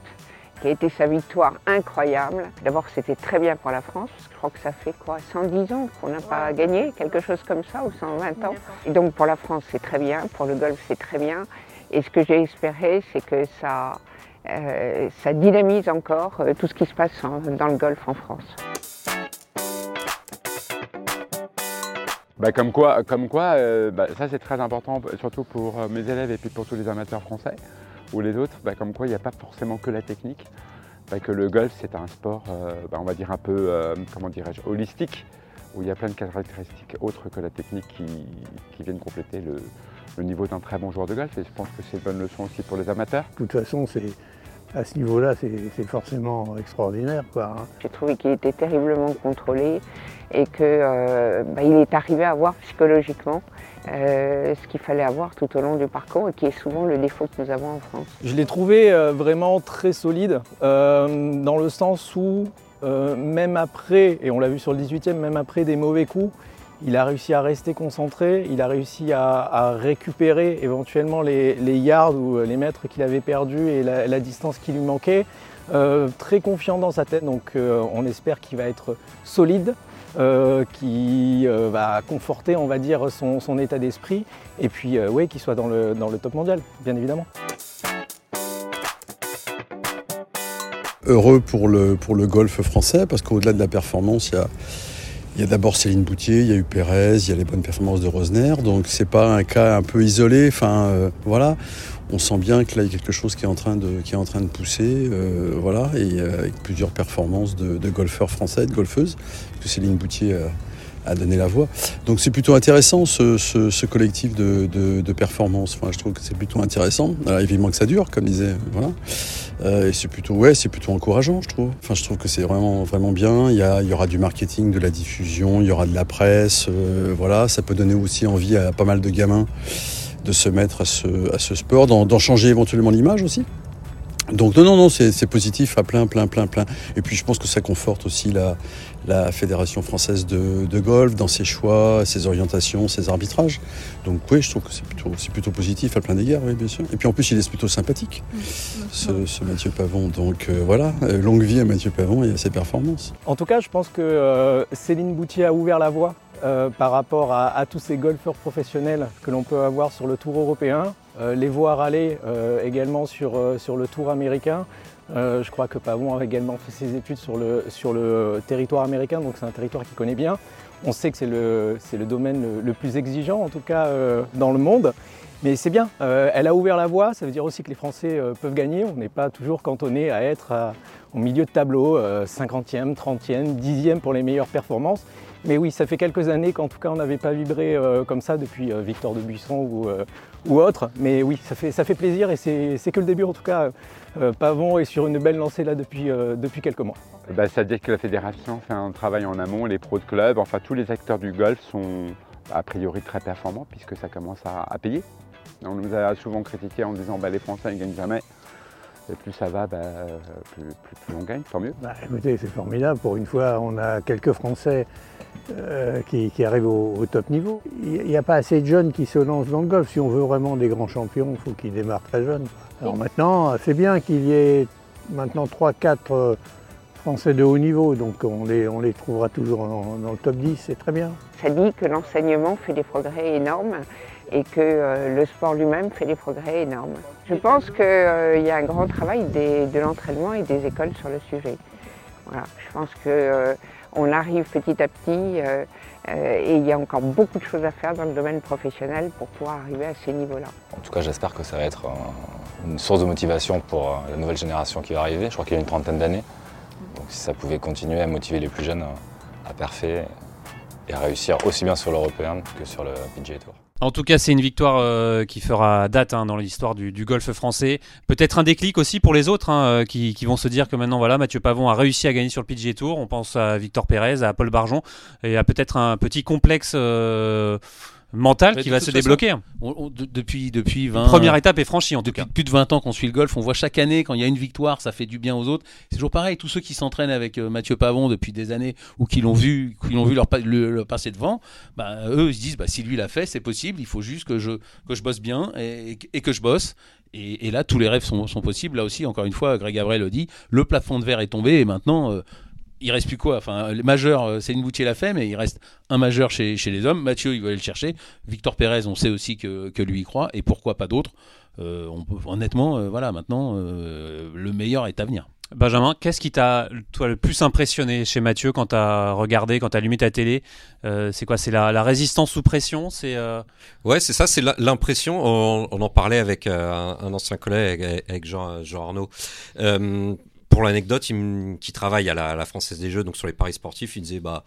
qui a été sa victoire incroyable. D'abord, c'était très bien pour la France, parce que je crois que ça fait quoi 110 ans qu'on n'a pas gagné, quelque chose comme ça, ou 120 ans. Et donc pour la France, c'est très bien, pour le golf, c'est très bien. Et ce que j'ai espéré, c'est que ça, euh, ça dynamise encore euh, tout ce qui se passe dans le golf en France. Bah, comme quoi, comme quoi euh, bah, ça c'est très important, surtout pour mes élèves et puis pour tous les amateurs français ou les autres, bah, comme quoi il n'y a pas forcément que la technique, bah, que le golf c'est un sport, on va dire un peu, comment dirais-je, holistique, où il y a plein de caractéristiques autres que la technique qui, viennent compléter le, niveau d'un très bon joueur de golf et je pense que c'est une bonne leçon aussi pour les amateurs. De toute façon, c'est à ce niveau-là, c'est forcément extraordinaire. Hein. J'ai trouvé qu'il était terriblement contrôlé et qu'il euh, bah, est arrivé à voir psychologiquement euh, ce qu'il fallait avoir tout au long du parcours et qui est souvent le défaut que nous avons en France. Je l'ai trouvé euh, vraiment très solide dans le sens où même après, et on l'a vu sur le 18e, même après des mauvais coups, il a réussi à rester concentré, il a réussi à, récupérer éventuellement les, yards ou les mètres qu'il avait perdus et la, distance qui lui manquait. Euh, très confiant dans sa tête, donc euh, on espère qu'il va être solide, euh, qui va conforter, on va dire, son, état d'esprit, et puis oui, qu'il soit dans le, dans le top mondial, bien évidemment. Heureux pour le, pour le golf français, parce qu'au-delà de la performance, il y a il y a d'abord Céline Boutier, il y a eu Pérez, il y a les bonnes performances de Rosner, donc c'est pas un cas un peu isolé. Enfin, euh, voilà, on sent bien que là il y a quelque chose qui est en train de, qui est en train de pousser, euh, voilà, et euh, avec plusieurs performances de, golfeurs français, de golfeuses, que Céline Boutier donné la voix. Donc c'est plutôt intéressant ce, collectif de, de, performance. Enfin, je trouve que c'est plutôt intéressant. Alors évidemment que ça dure, comme disait, voilà. Euh, et c'est plutôt, ouais, c'est plutôt encourageant, je trouve. Enfin, je trouve que c'est vraiment, vraiment bien. Il y, a, il y aura du marketing, de la diffusion, il y aura de la presse, euh, voilà. Ça peut donner aussi envie à pas mal de gamins de se mettre à ce, à ce sport, d'en changer éventuellement l'image aussi. Donc non, non, non, c'est positif à plein, plein, plein, plein. Et puis je pense que ça conforte aussi la, la Fédération française de, golf dans ses choix, ses orientations, ses arbitrages. Donc oui, je trouve que c'est plutôt, plutôt positif à plein d'égards, oui, bien sûr. Et puis en plus, il est plutôt sympathique, ce, Mathieu Pavon. Donc euh, voilà, euh, longue vie à Mathieu Pavon et à ses performances. En tout cas, je pense que euh, Céline Boutier a ouvert la voie par rapport à, à, tous ces golfeurs professionnels que l'on peut avoir sur le Tour européen. Les voir aller également sur, sur le Tour américain. Euh, je crois que Pavon a également fait ses études sur le, territoire américain, donc c'est un territoire qu'il connaît bien. On sait que c'est le, domaine le, plus exigeant, en tout cas euh, dans le monde. Mais c'est bien, euh, elle a ouvert la voie, ça veut dire aussi que les Français peuvent gagner. On n'est pas toujours cantonné à être au milieu de tableau, 50e, 30e, 10e pour les meilleures performances. Mais oui, ça fait quelques années qu'en tout cas on n'avait pas vibré comme ça depuis Victor de Buisson ou, ou autre. Mais oui, ça fait, ça fait plaisir et c'est que le début en tout cas. Euh, Pavon est sur une belle lancée là depuis, euh, depuis quelques mois. Bah, C'est-à-dire que la fédération fait un travail en amont, les pros de club, enfin tous les acteurs du golf sont a priori très performants puisque ça commence à, payer. On nous a souvent critiqué en disant bah, les Français ne gagnent jamais. Et plus ça va, bah, plus, on gagne, tant mieux. Bah, écoutez, c'est formidable. Pour une fois, on a quelques Français euh, qui, arrivent au, top niveau. Il n'y a pas assez de jeunes qui se lancent dans le golf. Si on veut vraiment des grands champions, il faut qu'ils démarrent très jeunes. Alors maintenant, c'est bien qu'il y ait maintenant 3-4 euh, Français de haut niveau, donc on les, on les trouvera toujours dans, le top 10, c'est très bien. Ça dit que l'enseignement fait des progrès énormes et que euh, le sport lui-même fait des progrès énormes. Je pense qu'il y a un grand travail de l'entraînement et des écoles sur le sujet. Voilà, je pense que on arrive petit à petit euh, euh, et il y a encore beaucoup de choses à faire dans le domaine professionnel pour pouvoir arriver à ces niveaux-là. En tout cas, j'espère que ça va être une source de motivation pour euh, la nouvelle génération qui va arriver. Je crois qu'il y a une trentaine d'années. Donc si ça pouvait continuer à motiver les plus jeunes à parfaire et à réussir aussi bien sur l'européen que sur le PGA Tour. En tout cas, c'est une victoire euh, qui fera date hein, dans l'histoire du, golf français. Peut-être un déclic aussi pour les autres hein, euh, qui, vont se dire que maintenant, voilà, Mathieu Pavon a réussi à gagner sur le PGA Tour. On pense à Victor Pérez, à Paul Barjon et à peut-être un petit complexe. Euh, mental qui va se débloquer. depuis, depuis 20 Première étape est franchie en tout depuis cas. plus de 20 ans qu'on suit le golf, on voit chaque année quand il y a une victoire, ça fait du bien aux autres. C'est toujours pareil, tous ceux qui s'entraînent avec euh, Mathieu Pavon depuis des années ou qui l'ont vu, qui l'ont vu leur, le, passer devant, bah, eux ils se disent bah, si lui l'a fait, c'est possible, il faut juste que je, que je bosse bien et, et que je bosse. Et, et, là, tous les rêves sont, sont, possibles. Là aussi, encore une fois, Greg Gabriel le dit, le plafond de verre est tombé et maintenant, euh, il reste plus quoi Enfin, les majeurs, euh, c'est une Boutier l'a fait, mais il reste un majeur chez, chez les hommes. Mathieu, il va aller le chercher. Victor Pérez, on sait aussi que, que lui y croit, et pourquoi pas d'autres. Euh, honnêtement, euh, voilà, maintenant, euh, le meilleur est à venir. Benjamin, qu'est-ce qui t'a toi le plus impressionné chez Mathieu quand tu as regardé, quand tu as allumé ta télé? Euh, C'est quoi? C'est la, la, résistance sous pression? C'est euh... ouais, c'est ça, c'est l'impression. On, on, en parlait avec euh, un, un, ancien collègue, avec Jean, Jean Arnaud. Pour l'anecdote, il qui travaille à la, à la, Française des Jeux, donc sur les paris sportifs, il disait bah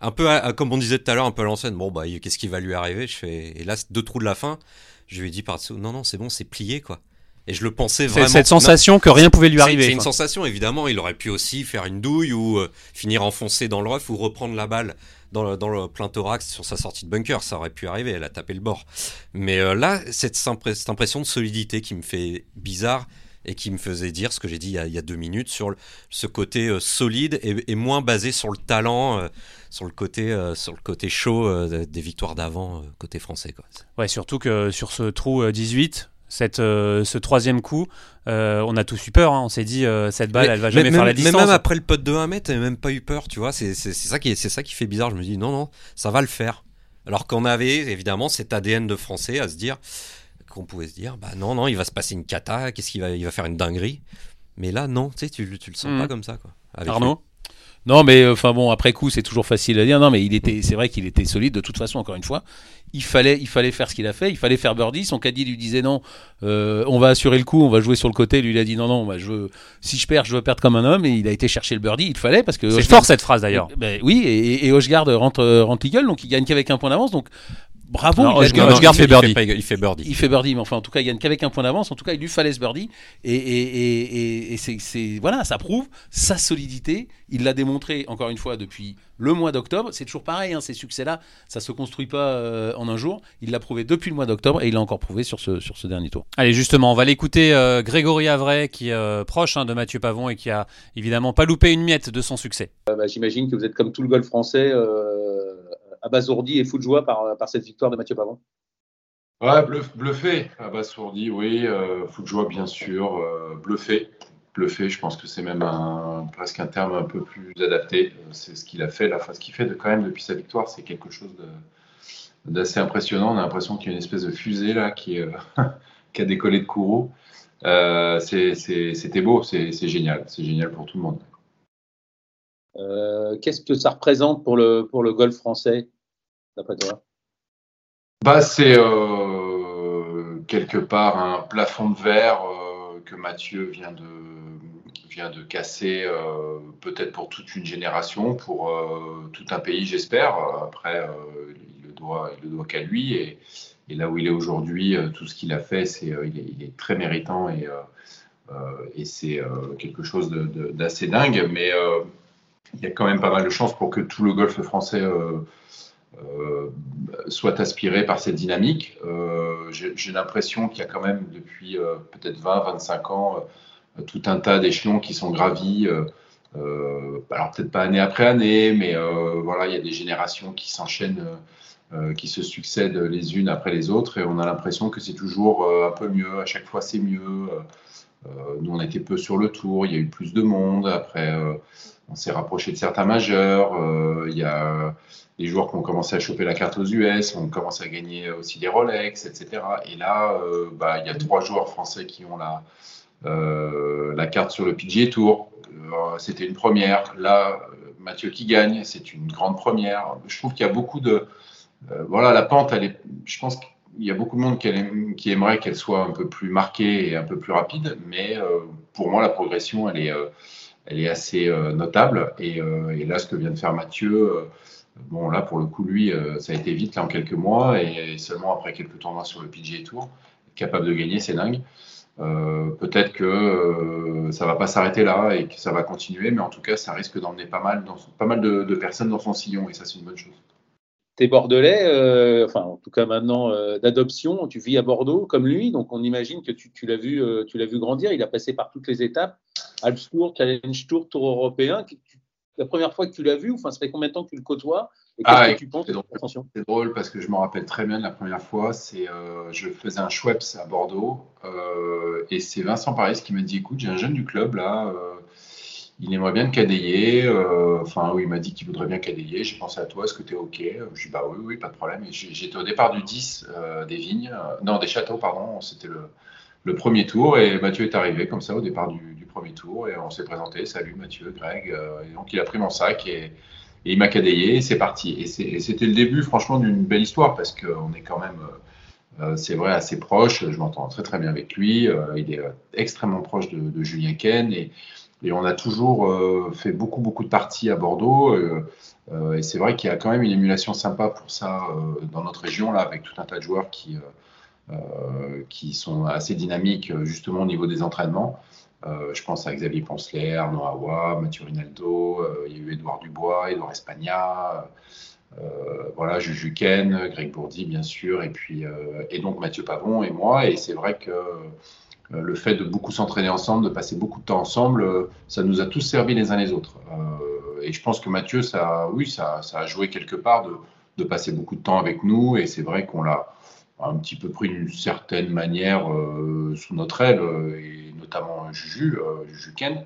un peu à, comme on disait tout à l'heure, un peu à l'ancienne. Bon bah qu'est-ce qui va lui arriver? Je fais et là deux trous de la fin. Je lui ai dit par dessous, non non c'est bon, c'est plié quoi. Et je le pensais vraiment. Cette sensation non, que rien pouvait lui arriver. C'est une sensation, évidemment. Il aurait pu aussi faire une douille ou euh, finir enfoncé dans le rough ou reprendre la balle dans le, dans le plein thorax sur sa sortie de bunker. Ça aurait pu arriver. Elle a tapé le bord. Mais euh, là, cette, cette, impression de solidité qui me fait bizarre et qui me faisait dire ce que j'ai dit il y, a, il y, a, deux minutes sur le, ce côté euh, solide et, et, moins basé sur le talent, euh, sur le côté euh, sur le côté chaud des victoires d'avant côté français. Quoi. Ouais, surtout que sur ce trou 18, cette, ce troisième coup, on a tous eu peur. Hein. On s'est dit, cette balle, mais, elle va jamais même, faire la distance. Mais même après le putt de 1 mètre, même pas eu peur, tu vois. C'est ça, qui est, ça qui fait bizarre. Je me dis, non, non, ça va le faire. Alors qu'on avait évidemment cet ADN de français à se dire, qu'on pouvait se dire, bah non, non, il va se passer une cata, qu'est-ce qu'il va, il va faire une dinguerie. Mais là, non, tu sais, tu, tu le sens mmh. pas comme ça, quoi. Arnaud non, mais enfin bon, après coup, c'est toujours facile à dire. Non, mais il était, c'est vrai qu'il était solide de toute façon. Encore une fois, il fallait, il fallait faire ce qu'il a fait. Il fallait faire birdie. Son caddie lui disait non, euh, on va assurer le coup, on va jouer sur le côté. Lui, il a dit non, non, moi, je veux, si je perds, je veux perdre comme un homme. Et il a été chercher le birdie. Il fallait parce que c'est fort cette phrase d'ailleurs. Ben, oui, et, et Hochgard rentre, rentre l'eagle, donc il gagne qu'avec un point d'avance. Donc bravo. Non, il, fait birdie. Il, il fait birdie. Il fait birdie, mais enfin, en tout cas, il gagne qu'avec un point d'avance. En tout cas, il lui fallait ce birdie. Et, et, et, et c'est, voilà, ça prouve sa solidité. Il l'a démontré, encore une fois, depuis le mois d'octobre. C'est toujours pareil, hein, ces succès-là, ça se construit pas euh, en un jour. Il l'a prouvé depuis le mois d'octobre et il l'a encore prouvé sur ce, sur ce dernier tour. Allez, justement, on va l'écouter euh, Grégory Avray, qui est euh, proche hein, de Mathieu Pavon et qui a évidemment pas loupé une miette de son succès. Bah, j'imagine que vous êtes comme tout le golf français abasourdi et fou de joie par, par cette victoire de Mathieu Pavon Ouais, bluff, bluffé, abasourdi, oui, euh, fou de joie bien sûr, euh, bluffé, bluffé, je pense que c'est même un, presque un terme un peu plus adapté. C'est ce qu'il a fait, la phase qu'il fait de, quand même depuis sa victoire, c'est quelque chose d'assez impressionnant. On a l'impression qu'il y a une espèce de fusée là qui, euh, [LAUGHS] qui a décollé de Kourou. Euh, C'était beau, c'est génial, c'est génial pour tout le monde. Euh, Qu'est-ce que ça représente pour le, pour le golf français, bah, C'est euh, quelque part un plafond de verre euh, que Mathieu vient de, casser, euh, peut-être pour toute une génération, pour tout un pays, j'espère. Après, il le le doit qu'à lui. Et, là où il est aujourd'hui, tout ce qu'il a fait, c'est, il, est, très méritant et, et c'est quelque chose d'assez dingue. Mais il y a quand même pas mal de chances pour que tout le golf français soit aspiré par cette dynamique. Euh, J'ai l'impression qu'il y a quand même depuis euh, peut-être 20-25 ans euh, tout un tas d'échelons qui sont gravis. alors peut-être pas année après année, mais voilà, il y a des générations qui s'enchaînent. qui se succèdent les unes après les autres et on a l'impression que c'est toujours un peu mieux, à chaque fois c'est mieux. Nous on était peu sur le tour, il y a eu plus de monde, après on s'est rapproché de certains majeurs. Euh, il y a des joueurs qui ont commencé à choper la carte aux US, on commence à gagner aussi des Rolex, etc. Et là, euh, bah, il y a trois joueurs français qui ont la, euh, la carte sur le PGA Tour. C'était une première. Là, Mathieu qui gagne, c'est une grande première. Je trouve qu'il y a beaucoup de. voilà, la pente, elle est, je pense qu'il y a beaucoup de monde qui, aime, qui aimerait qu'elle soit un peu plus marquée et un peu plus rapide, mais pour moi, la progression, elle est est assez euh, notable. Et, euh, là, ce que vient de faire Mathieu, euh, bon, là, pour le coup, lui, ça a été vite, là, en quelques mois, et seulement après quelques tournois sur le PGA Tour, capable de gagner, c'est dingue. Euh, peut-être que euh, ça va pas s'arrêter là et que ça va continuer, mais en tout cas, ça risque d'emmener pas mal, de, personnes dans son sillon et ça, c'est une bonne chose. Es bordelais, enfin en tout cas maintenant d'adoption, tu vis à Bordeaux comme lui, donc on imagine que tu, l'as vu, tu l'as vu grandir. Il a passé par toutes les étapes, Alps Tour, Challenge Tour, Tour européen. La première fois que tu l'as vu, enfin ça fait combien de temps que tu le côtoies et ah, que tu penses C'est drôle parce que je me rappelle très bien de la première fois. C'est, euh, je faisais un Schweppes à Bordeaux euh, et c'est Vincent Paris qui m'a dit écoute, j'ai un jeune du club là, euh, il aimerait bien te cadayer. Enfin, oui, il m'a dit qu'il voudrait bien cadayer. J'ai pensé à toi, est-ce que tu es OK? Je dis bah oui, oui, pas de problème. J'étais au départ du 10 des vignes, non, des châteaux, pardon. C'était le, premier tour et Mathieu est arrivé comme ça au départ du, premier tour et on s'est présenté. Salut Mathieu, Greg. et donc il a pris mon sac et il m'a cadayé, et c'est parti. Et c'était le début, franchement, d'une belle histoire, parce qu'on est quand même, euh, euh, c'est vrai, assez proche. Je m'entends très très bien avec lui. Euh, il est extrêmement proche de, Julien Ken. Et, et, on a toujours fait beaucoup beaucoup de parties à Bordeaux. et c'est vrai qu'il y a quand même une émulation sympa pour ça dans notre région, là, avec tout un tas de joueurs qui, qui sont assez dynamiques, justement, au niveau des entraînements. Euh, je pense à Xavier Ponceler, Arnaud Awa, Mathieu Rinaldo, euh, il y a eu Edouard Dubois, Edouard Espagna, euh, voilà, Juju Ken, Greg Bourdi, bien sûr, et puis et donc Mathieu Pavon et moi. Et c'est vrai que le fait de beaucoup s'entraîner ensemble, de passer beaucoup de temps ensemble, ça nous a tous servi les uns les autres. et je pense que Mathieu, ça, oui, ça, ça a joué quelque part de, passer beaucoup de temps avec nous. Et c'est vrai qu'on l'a un petit peu pris d'une certaine manière sous notre aile. Et, notamment Juju, euh, Juju Ken.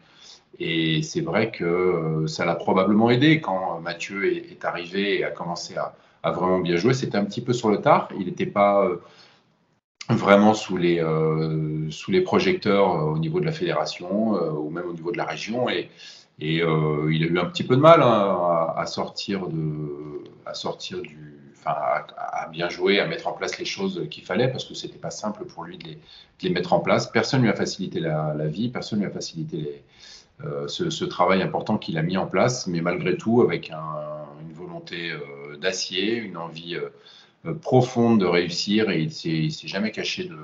Et c'est vrai que euh, ça l'a probablement aidé quand Mathieu est, arrivé et a commencé à, vraiment bien jouer. C'était un petit peu sur le tard. Il n'était pas euh, vraiment sous les, sous les projecteurs au niveau de la fédération ou même au niveau de la région. Et, et il a eu un petit peu de mal hein, à, sortir de, à sortir du, à, bien jouer, à mettre en place les choses qu'il fallait, parce que c'était pas simple pour lui de les, mettre en place. Personne lui a facilité la, vie, personne lui a facilité euh, ce, travail important qu'il a mis en place, mais malgré tout, avec une volonté euh, d'acier, une envie euh, profonde de réussir, et il s'est jamais caché de,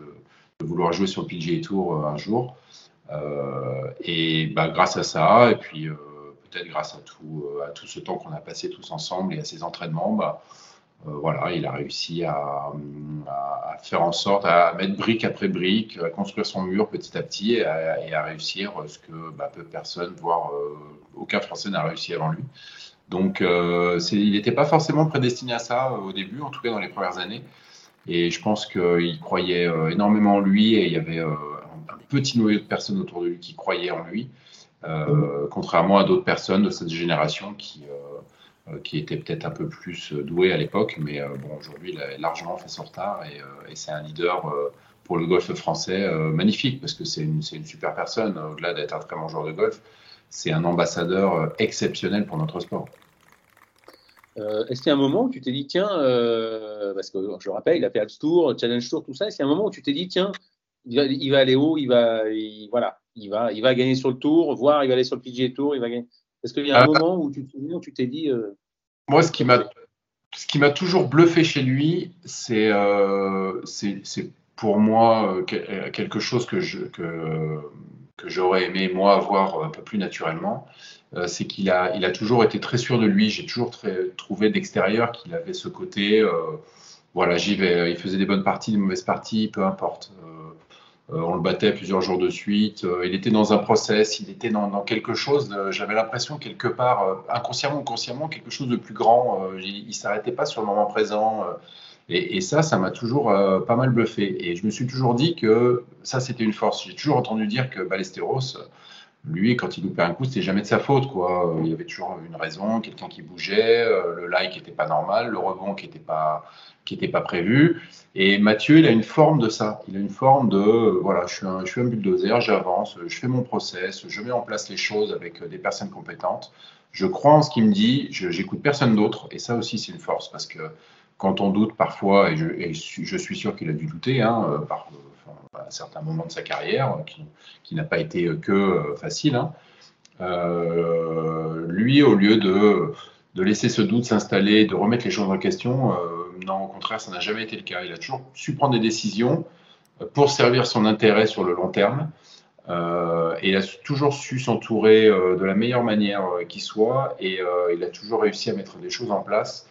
vouloir jouer sur le PGA Tour un jour. et bah, grâce à ça, et puis peut-être grâce à tout, à tout ce temps qu'on a passé tous ensemble et à ces entraînements, bah, euh, voilà, il a réussi à, faire en sorte, à mettre brique après brique, à construire son mur petit à petit et à, réussir ce que bah, peu de personnes, voire euh, aucun Français n'a réussi avant lui. Donc, euh, il n'était pas forcément prédestiné à ça au début, en tout cas dans les premières années. Et je pense qu'il croyait énormément en lui et il y avait un, petit noyau de personnes autour de lui qui croyaient en lui, contrairement à d'autres personnes de cette génération qui euh, qui était peut-être un peu plus euh, doué à l'époque, mais euh, bon, aujourd'hui, il a largement fait son retard et, c'est un leader pour le golf français magnifique parce que c'est une, une, super personne, au-delà d'être un très bon joueur de golf, c'est un ambassadeur exceptionnel pour notre sport. est-ce qu'il y a un moment où tu t'es dit, tiens, parce que je le rappelle, il a fait Alps Tour, Challenge Tour, tout ça, est-ce qu'il y a un moment où tu t'es dit, tiens, il va, il va aller haut, il va, voilà, il va, il va gagner sur le Tour, voire il va aller sur le PGA Tour, il va gagner. Est-ce qu'il y a un euh, moment où tu t'es dit. Euh, moi, ce qui m'a ce qui m'a toujours bluffé chez lui, c'est euh, pour moi quelque chose que je que, que j'aurais aimé moi avoir un peu plus naturellement. c'est qu'il a il a toujours été très sûr de lui. J'ai toujours trouvé d'extérieur qu'il avait ce côté. voilà, j'y vais. Il faisait des bonnes parties, des mauvaises parties, peu importe. Euh, on le battait plusieurs jours de suite. Euh, il était dans un process, il était dans, quelque chose. J'avais l'impression quelque part, euh, inconsciemment ou consciemment, quelque chose de plus grand. il, ne s'arrêtait pas sur le moment présent. Et, ça, ça m'a toujours pas mal bluffé. Et je me suis toujours dit que ça, c'était une force. J'ai toujours entendu dire que Ballesteros, lui, quand il loupait un coup, c'était jamais de sa faute. Il y avait toujours une raison, quelqu'un qui bougeait, le like n'était pas normal, le rebond qui n'était pas, qui n'était pas prévu. Et Mathieu, il a une forme de ça. Il a une forme de, voilà, je suis un, bulldozer, j'avance, je fais mon process, je mets en place les choses avec des personnes compétentes. Je crois en ce qu'il me dit, j'écoute personne d'autre. Et ça aussi, c'est une force parce que quand on doute parfois, et je, suis sûr qu'il a dû douter, hein, euh, à certains moments de sa carrière, qui, qui n'a pas été que euh, facile, hein, euh, lui, au lieu de, laisser ce doute s'installer, de remettre les choses en question, non, au contraire, ça n'a jamais été le cas. Il a toujours su prendre des décisions euh, pour servir son intérêt sur le long terme. Euh, et il a toujours su s'entourer euh, de la meilleure manière qui soit. Et il a toujours réussi à mettre des choses en place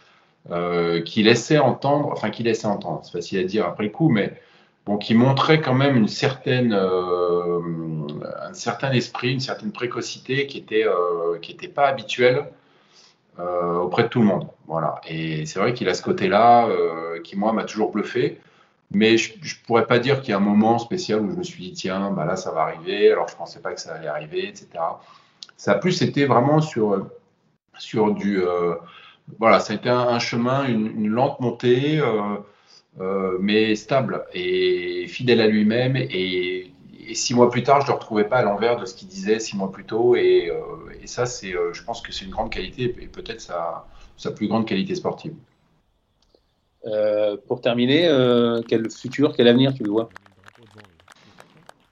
qui laissait entendre, enfin qui laissait entendre, c'est facile à dire après le coup, mais bon, qui montrait quand même une certaine, un certain esprit, une certaine précocité qui était, qui était pas habituelle auprès de tout le monde. Voilà. Et c'est vrai qu'il a ce côté-là qui moi m'a toujours bluffé. Mais je ne pourrais pas dire qu'il y a un moment spécial où je me suis dit, tiens, bah là, ça va arriver, alors je ne pensais pas que ça allait arriver, etc. Ça a plus été vraiment sur, sur du. Euh, voilà, ça a été un, chemin, une, lente montée, euh, euh, mais stable et fidèle à lui-même. Et, six mois plus tard, je ne le retrouvais pas à l'envers de ce qu'il disait six mois plus tôt. Et, et ça, c'est, je pense que c'est une grande qualité et peut-être sa, sa plus grande qualité sportive. Euh, pour terminer, euh, quel futur, quel avenir tu le vois?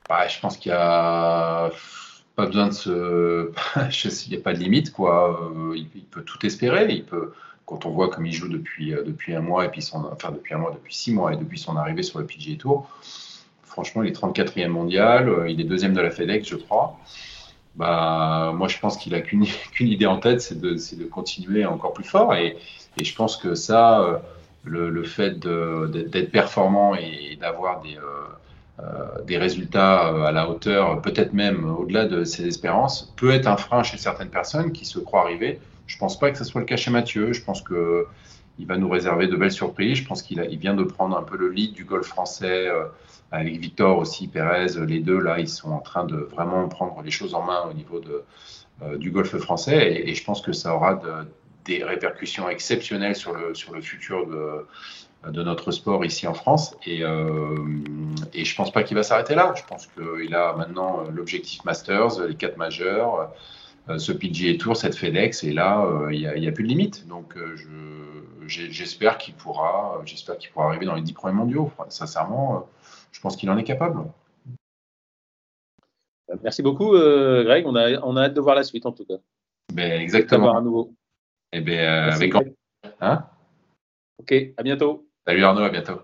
Bah, Je pense qu'il n'y a pas besoin de se. [LAUGHS] il n'y a pas de limite, quoi. Euh, il, peut tout espérer. Il peut, quand on voit comme il joue depuis, depuis un mois, et puis son, enfin depuis un mois, depuis six mois, et depuis son arrivée sur le PGA Tour, franchement, il est 34e mondial, il est deuxième de la FedEx, je crois. Bah, moi, je pense qu'il n'a [LAUGHS] qu'une idée en tête, c'est de, continuer encore plus fort. Et, je pense que ça le, fait d'être performant et d'avoir des, euh, euh, des résultats euh, à la hauteur, peut-être même au-delà de ses espérances, peut être un frein chez certaines personnes qui se croient arriver. Je ne pense pas que ce soit le cas chez Mathieu. Je pense que il va nous réserver de belles surprises. Je pense qu'il il vient de prendre un peu le lead du golf français avec Victor aussi, Pérez. Les deux, là, ils sont en train de vraiment prendre les choses en main au niveau de, du golf français. Et, je pense que ça aura de, des répercussions exceptionnelles sur le, sur le futur de, de notre sport ici en France. Et, euh, et je ne pense pas qu'il va s'arrêter là. Je pense qu'il a maintenant l'objectif Masters, les quatre majeurs, euh, ce PGA Tour, cette FedEx, et là, euh, il n'y a, a, plus de limite. Donc, j'espère qu'il pourra, j'espère qu'il pourra arriver dans les dix premiers mondiaux. sincèrement, je pense qu'il en est capable. Merci beaucoup, Greg. On a, on a hâte de voir la suite, en tout cas. Ben, exactement. À nouveau. Eh bien, euh, avec grand hein? Ok, à bientôt. Salut Arnaud, à bientôt.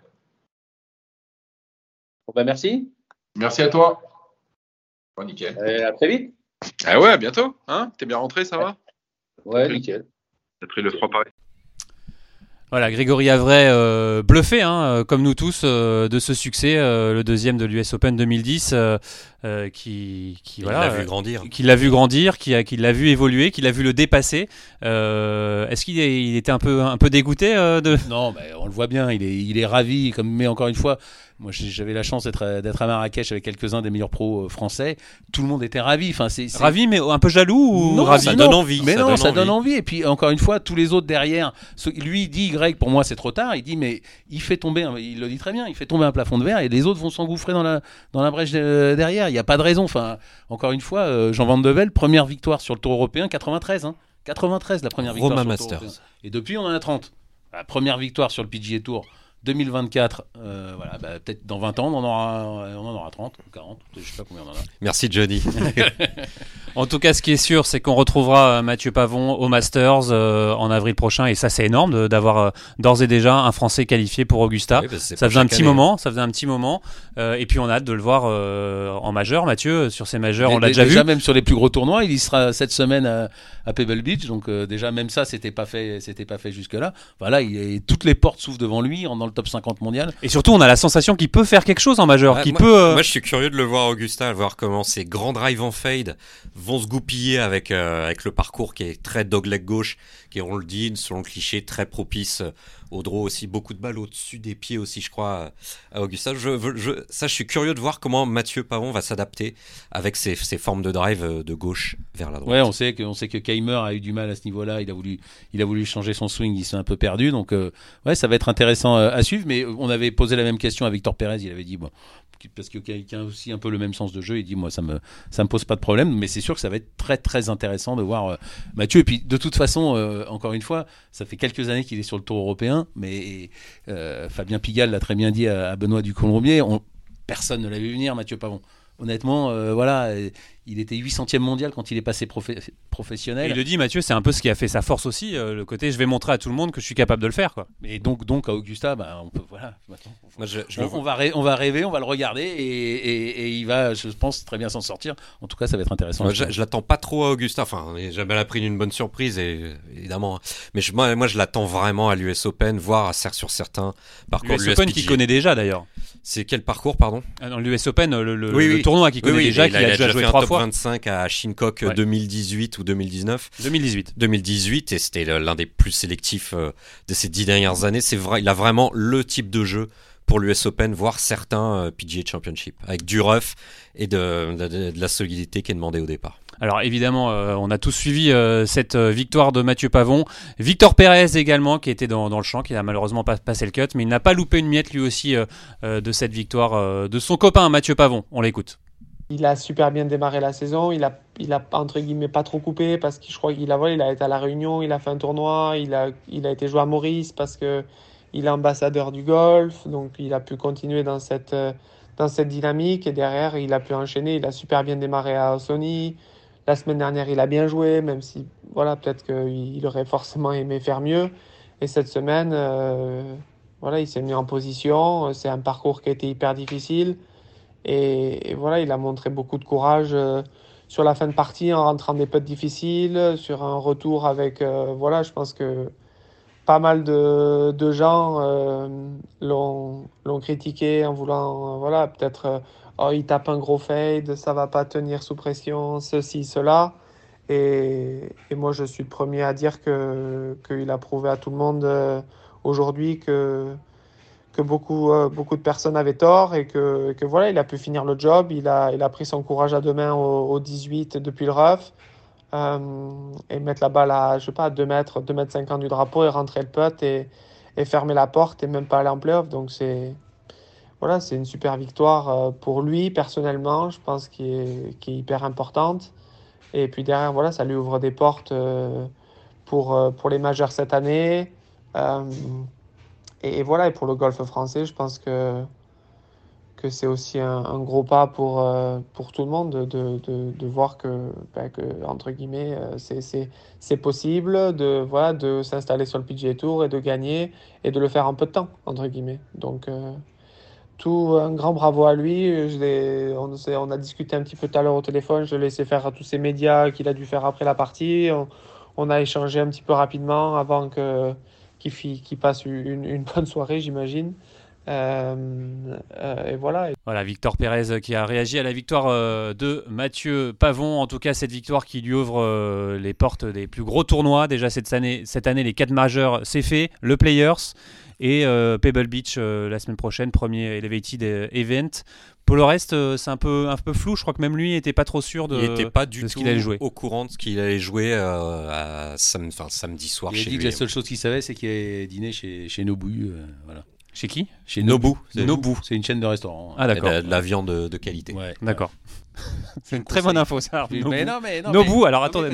Bon, ben, merci. Merci à toi. Bon, nickel. à très vite. Ah ouais, à bientôt. Hein T'es bien rentré, ça va? Ouais, nickel. T'as pris le froid pareil. Voilà, Grégory Avray euh, bluffé, hein, euh, comme nous tous, euh, de ce succès, le deuxième de l'US Open 2010, qui, qui l'a vu grandir, qui l'a vu grandir, qui, a, qui l'a vu évoluer, qui l'a vu le dépasser. est-ce qu'il est, il était un peu, un peu dégoûté de [LAUGHS] Non, mais on le voit bien, il est, il est ravi. Comme, mais encore une fois, moi, j'avais la chance d'être d'être à Marrakech avec quelques-uns des meilleurs pros français. Tout le monde était ravi. Enfin, c'est, ravi, mais un peu jaloux ou non, ravi Ça donne envie. Mais non, ça donne envie. Et puis encore une fois, tous les autres derrière, lui dit Greg, pour moi c'est trop tard. Il dit mais il fait tomber, il le dit très bien, il fait tomber un plafond de verre et les autres vont s'engouffrer dans la dans la brèche derrière. Il n'y a pas de raison. Enfin, encore une fois, euh, Jean Van de Velde, première victoire sur le Tour européen, 93. 93 hein. la première victoire. sur Masters. Le tour et depuis on en a 30. La première victoire sur le PGA Tour 2024, euh, voilà, bah, peut-être dans 20 ans, on en, aura, on en aura 30, 40, je sais pas combien on en a. Merci Johnny. [LAUGHS] en tout cas, ce qui est sûr, c'est qu'on retrouvera euh, Mathieu Pavon au Masters euh, en avril prochain, et ça c'est énorme d'avoir d'ores et déjà un Français qualifié pour Augusta. Bah, ça faisait un petit moment, ça faisait un petit moment, et puis on a hâte de le voir en majeur, Mathieu, sur ces majeurs, on l'a déjà, déjà vu. même sur les plus gros tournois, il y sera cette semaine à, Pebble Beach, donc déjà même ça, c'était pas fait, c'était pas fait jusque là. Voilà, il, toutes les portes s'ouvrent devant lui, dans le top 50 mondial. Et surtout, on a la sensation qu'il peut faire quelque chose en majeur. qui peut, euh, moi, je suis curieux de le voir, Augustin, voir comment ces grands drives en fade vont se goupiller avec, euh, avec le parcours qui est très dogleg gauche, qui est, on le dit, selon le cliché, très propice au draw aussi, beaucoup de balles au-dessus des pieds aussi, je crois, à Augustin. Je, ça, je suis curieux de voir comment Mathieu Pavon va s'adapter avec ses, formes de drive euh, de gauche vers la droite. Ouais, on sait que, on Keimer a eu du mal à ce niveau-là. Il a voulu, changer son swing. Il s'est un peu perdu. Donc, euh, ouais, ça va être intéressant euh, à suivre. Mais on avait posé la même question à Victor Pérez. Il avait dit, bon, parce que quelqu'un aussi un peu le même sens de jeu, il dit moi ça me me pose pas de problème, mais c'est sûr que ça va être très très intéressant de voir euh, Mathieu. Et puis de toute façon, euh, encore une fois, ça fait quelques années qu'il est sur le Tour européen, mais euh, Fabien Pigalle l'a très bien dit à, Benoît Ducolombier, on, personne ne l'a vu venir, Mathieu Pavon. Honnêtement, voilà, il était 800e mondial quand il est passé professionnel. Et il le dit, Mathieu, c'est un peu ce qui a fait sa force aussi, euh, le côté je vais montrer à tout le monde que je suis capable de le faire. Quoi. Et donc, donc à Augusta, bah, on peut, voilà, on, va on va rêver, on va le regarder et, il va, je pense, très bien s'en sortir. En tout cas, ça va être intéressant. je, l'attends pas trop à Augusta, enfin, jamais la pris une bonne surprise, et, évidemment. Hein. Mais je, moi, moi, je l'attends vraiment à l'US Open, voire à, sur certains parcours. L'US Open qui connaît déjà d'ailleurs. C'est quel parcours, pardon? Ah L'US Open, le, tournoi qui connaît déjà, qui a, déjà, joué trois fois. 25 à Shinkook 2018 ou 2019. 2018. 2018 et c'était l'un des plus sélectifs euh, de ces dix dernières années. C'est vrai, il a vraiment le type de jeu pour l'US Open, voire certains euh, PGA Championship, avec du rough et de, la solidité qui est demandée au départ. Alors évidemment, euh, on a tous suivi euh, cette euh, victoire de Mathieu Pavon. Victor Pérez également, qui était dans, le champ, qui n'a malheureusement pas passé le cut, mais il n'a pas loupé une miette lui aussi de cette victoire de son copain Mathieu Pavon. On l'écoute. Il a super bien démarré la saison. Il a, il a entre guillemets pas trop coupé parce que je crois qu'il a, il a été à la Réunion, il a fait un tournoi, il a, il a été joué à Maurice parce que il est ambassadeur du golf, donc il a pu continuer dans cette, dans cette dynamique et derrière il a pu enchaîner. Il a super bien démarré à Sony. La semaine dernière, il a bien joué, même si voilà, peut-être qu'il aurait forcément aimé faire mieux. Et cette semaine, euh, voilà, il s'est mis en position. C'est un parcours qui a été hyper difficile. Et, voilà, il a montré beaucoup de courage euh, sur la fin de partie en rentrant des putts difficiles, sur un retour avec. Euh, voilà, je pense que pas mal de, gens l'ont critiqué en voulant, voilà, peut-être oh, il tape un gros fade, ça va pas tenir sous pression, ceci, cela. Et, moi, je suis le premier à dire qu'il a prouvé à tout le monde euh, aujourd'hui que, que beaucoup, euh, beaucoup de personnes avaient tort et que, que, voilà, il a pu finir le job. Il a, il a pris son courage à deux mains au, 18 depuis le rough et mettre la balle à, je sais pas, 2 mètres, 2 mètres 50 du drapeau et rentrer le putt et, et fermer la porte et même pas aller en playoff. Donc c'est voilà, c'est une super victoire euh, pour lui personnellement, je pense, qui est, qui est hyper importante. Et puis derrière, voilà, ça lui ouvre des portes euh, pour, pour les majeurs cette année. Et, voilà, et pour le golf français, je pense que, que c'est aussi un, gros pas pour, pour tout le monde de, de, de, voir que, ben, que, entre guillemets, c'est possible de, voilà, de s'installer sur le PGA Tour et de gagner et de le faire en peu de temps, entre guillemets. Donc, tout un grand bravo à lui. On, a discuté un petit peu tout à l'heure au téléphone. Je l'ai laissé faire à tous ces médias qu'il a dû faire après la partie. On, a échangé un petit peu rapidement avant que, qu'il, passe une, bonne soirée, j'imagine. Euh, euh, et voilà. Voilà, Victor Pérez qui a réagi à la victoire euh, de Mathieu Pavon. En tout cas, cette victoire qui lui ouvre les portes des plus gros tournois. Déjà cette année, cette année les quatre majeurs, c'est fait. Le Players et euh, Pebble Beach euh, la semaine prochaine, premier Elevated Event. Pour le reste, euh, c'est un peu, un peu flou. Je crois que même lui n'était pas trop sûr de, il n'était pas du ce qu'il allait jouer. au courant de ce qu'il allait jouer à samedi soir. Il a dit que la seule chose qu'il savait, c'est qu'il allait dîner chez, chez Nobu. voilà. Chez qui? Chez Nobu. Nobu. C'est une chaîne de restaurants. Ah d'accord. De, la viande de, qualité. D'accord. [LAUGHS] C'est une très bonne info ça. Nobu. Mais non, mais non, Nobu, alors attendez.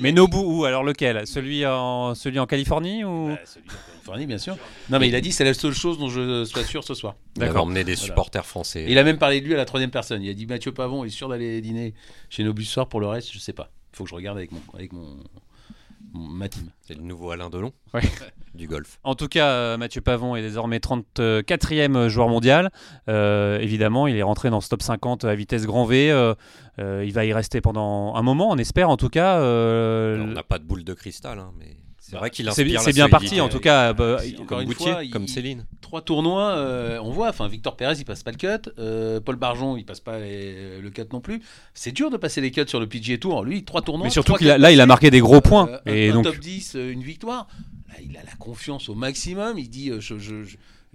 Mais, Nobu où Alors lequel? Celui en, celui en Californie ou? Bah, Celui en Californie, bien sûr. Non, mais il a dit c'est la seule chose dont je sois sûr ce soir. D'accord. Il a emmené des supporters français. Il a même parlé de lui à la troisième personne. Il a dit Mathieu Pavon est sûr d'aller dîner chez Nobu ce soir. Pour le reste, je sais pas. Il faut que je regarde avec mon, avec mon, ma team. C'est le nouveau Alain Delon du golf. En tout cas, euh, Mathieu Pavon est désormais 34e joueur mondial. Euh, évidemment, il est rentré dans ce top 50 à vitesse grand V. Euh, il va y rester pendant un moment, on espère en tout cas. on n'a pas de boule de cristal, hein, mais c'est vrai qu'il inspire. C'est bien parti en tout cas. Bah, comme Goutier, comme Céline. Trois tournois, euh, on voit. Enfin, Victor Pérez, il passe pas le cut. Euh, Paul Barjon, il passe pas le cut non plus. C'est dur de passer les cuts sur le PGA Tour. Lui, trois tournois. Mais surtout qu'il là, il a marqué des gros points. Euh, et un, donc... top 10, une victoire. Là, il a la confiance au maximum. Il dit, je,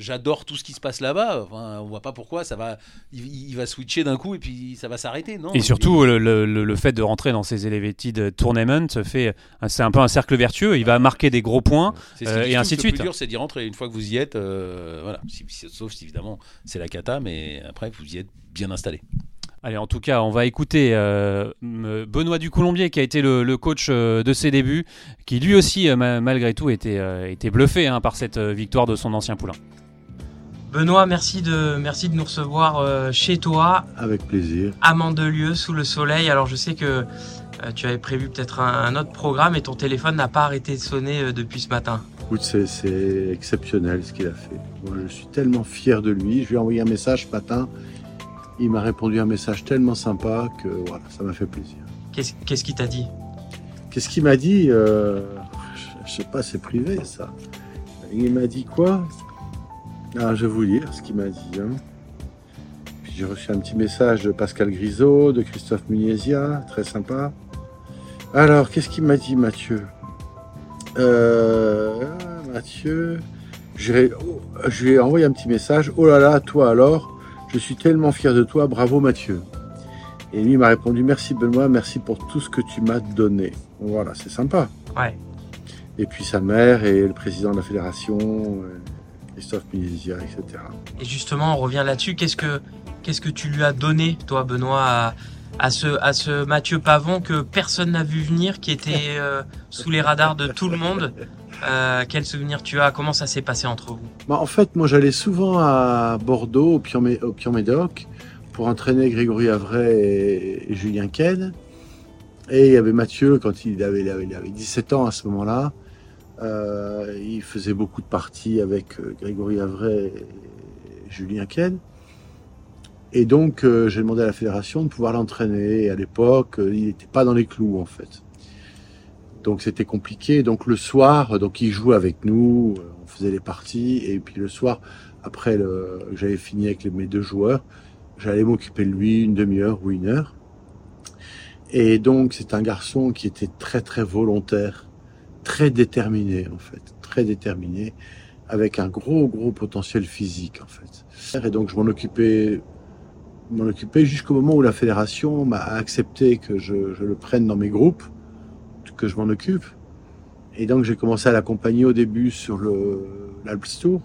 j'adore tout ce qui se passe là-bas. Enfin, on voit pas pourquoi ça va. Il, va switcher d'un coup et puis ça va s'arrêter, non? Et surtout, le, le, fait de rentrer dans ces elevated tournaments fait, c'est un peu un cercle vertueux. Il va marquer des gros points euh, et ainsi de suite. Le plus dur, c'est d'y rentrer une fois que vous y êtes. Euh, voilà, sauf si évidemment c'est la cata, mais après vous y êtes bien installé. Allez, en tout cas, on va écouter euh, Benoît Ducoulombier, qui a été le, coach de ses débuts, qui lui aussi, malgré tout, était, était bluffé hein, par cette victoire de son ancien poulain. Benoît, merci de, merci de nous recevoir euh, chez toi. Avec plaisir. À Mandelieu, sous le soleil. Alors je sais que euh, tu avais prévu peut-être un, autre programme et ton téléphone n'a pas arrêté de sonner euh, depuis ce matin. Écoute, c'est exceptionnel ce qu'il a fait. Moi, je suis tellement fier de lui. Je lui ai envoyé un message ce matin. Il m'a répondu un message tellement sympa que voilà, ça m'a fait plaisir. Qu'est-ce qu'il t'a dit? Qu'est-ce qu'il m'a dit? Je sais pas, c'est privé ça. Il m'a dit quoi? Ah, je vais vous lire ce qu'il m'a dit. Hein. Puis j'ai reçu un petit message de Pascal Grisot, de Christophe Muniesia, très sympa. Alors, qu'est-ce qu'il m'a dit, Mathieu? Euh, Mathieu, je lui ai envoyé un petit message. Oh là là, toi alors, je suis tellement fier de toi, bravo Mathieu. Et lui m'a répondu merci Benoît, merci pour tout ce que tu m'as donné. Voilà, c'est sympa. Ouais. Et puis sa mère et le président de la fédération. Christophe etc. Et justement, on revient là-dessus. Qu'est-ce que, qu'est-ce que tu lui as donné, toi, Benoît, à, ce, à ce Mathieu Pavon que personne n'a vu venir, qui était euh, sous les radars de tout le monde? Euh, Quel souvenir tu as? Comment ça s'est passé entre vous? Bah, En fait, moi, j'allais souvent à Bordeaux, au Pion-Médoc, pour entraîner Grégory Avray et, Julien Ken. Et il y avait Mathieu, quand il avait, il avait, il avait 17 ans à ce moment-là. Euh, il faisait beaucoup de parties avec euh, Grégory Avray et Julien Ken. Et donc, euh, j'ai demandé à la fédération de pouvoir l'entraîner. À l'époque, il n'était pas dans les clous, en fait. Donc, c'était compliqué. Donc, le soir, donc, il jouait avec nous. On faisait les parties. Et puis, le soir, après j'avais fini avec mes deux joueurs, j'allais m'occuper de lui une demi-heure ou une heure. Et donc, c'est un garçon qui était très, très volontaire très déterminé en fait, très déterminé, avec un gros gros potentiel physique en fait. Et donc je m'en occupais, m'en occupais jusqu'au moment où la fédération m'a accepté que je, le prenne dans mes groupes, que je m'en occupe. Et donc j'ai commencé à l'accompagner au début sur le l'Alps Tour.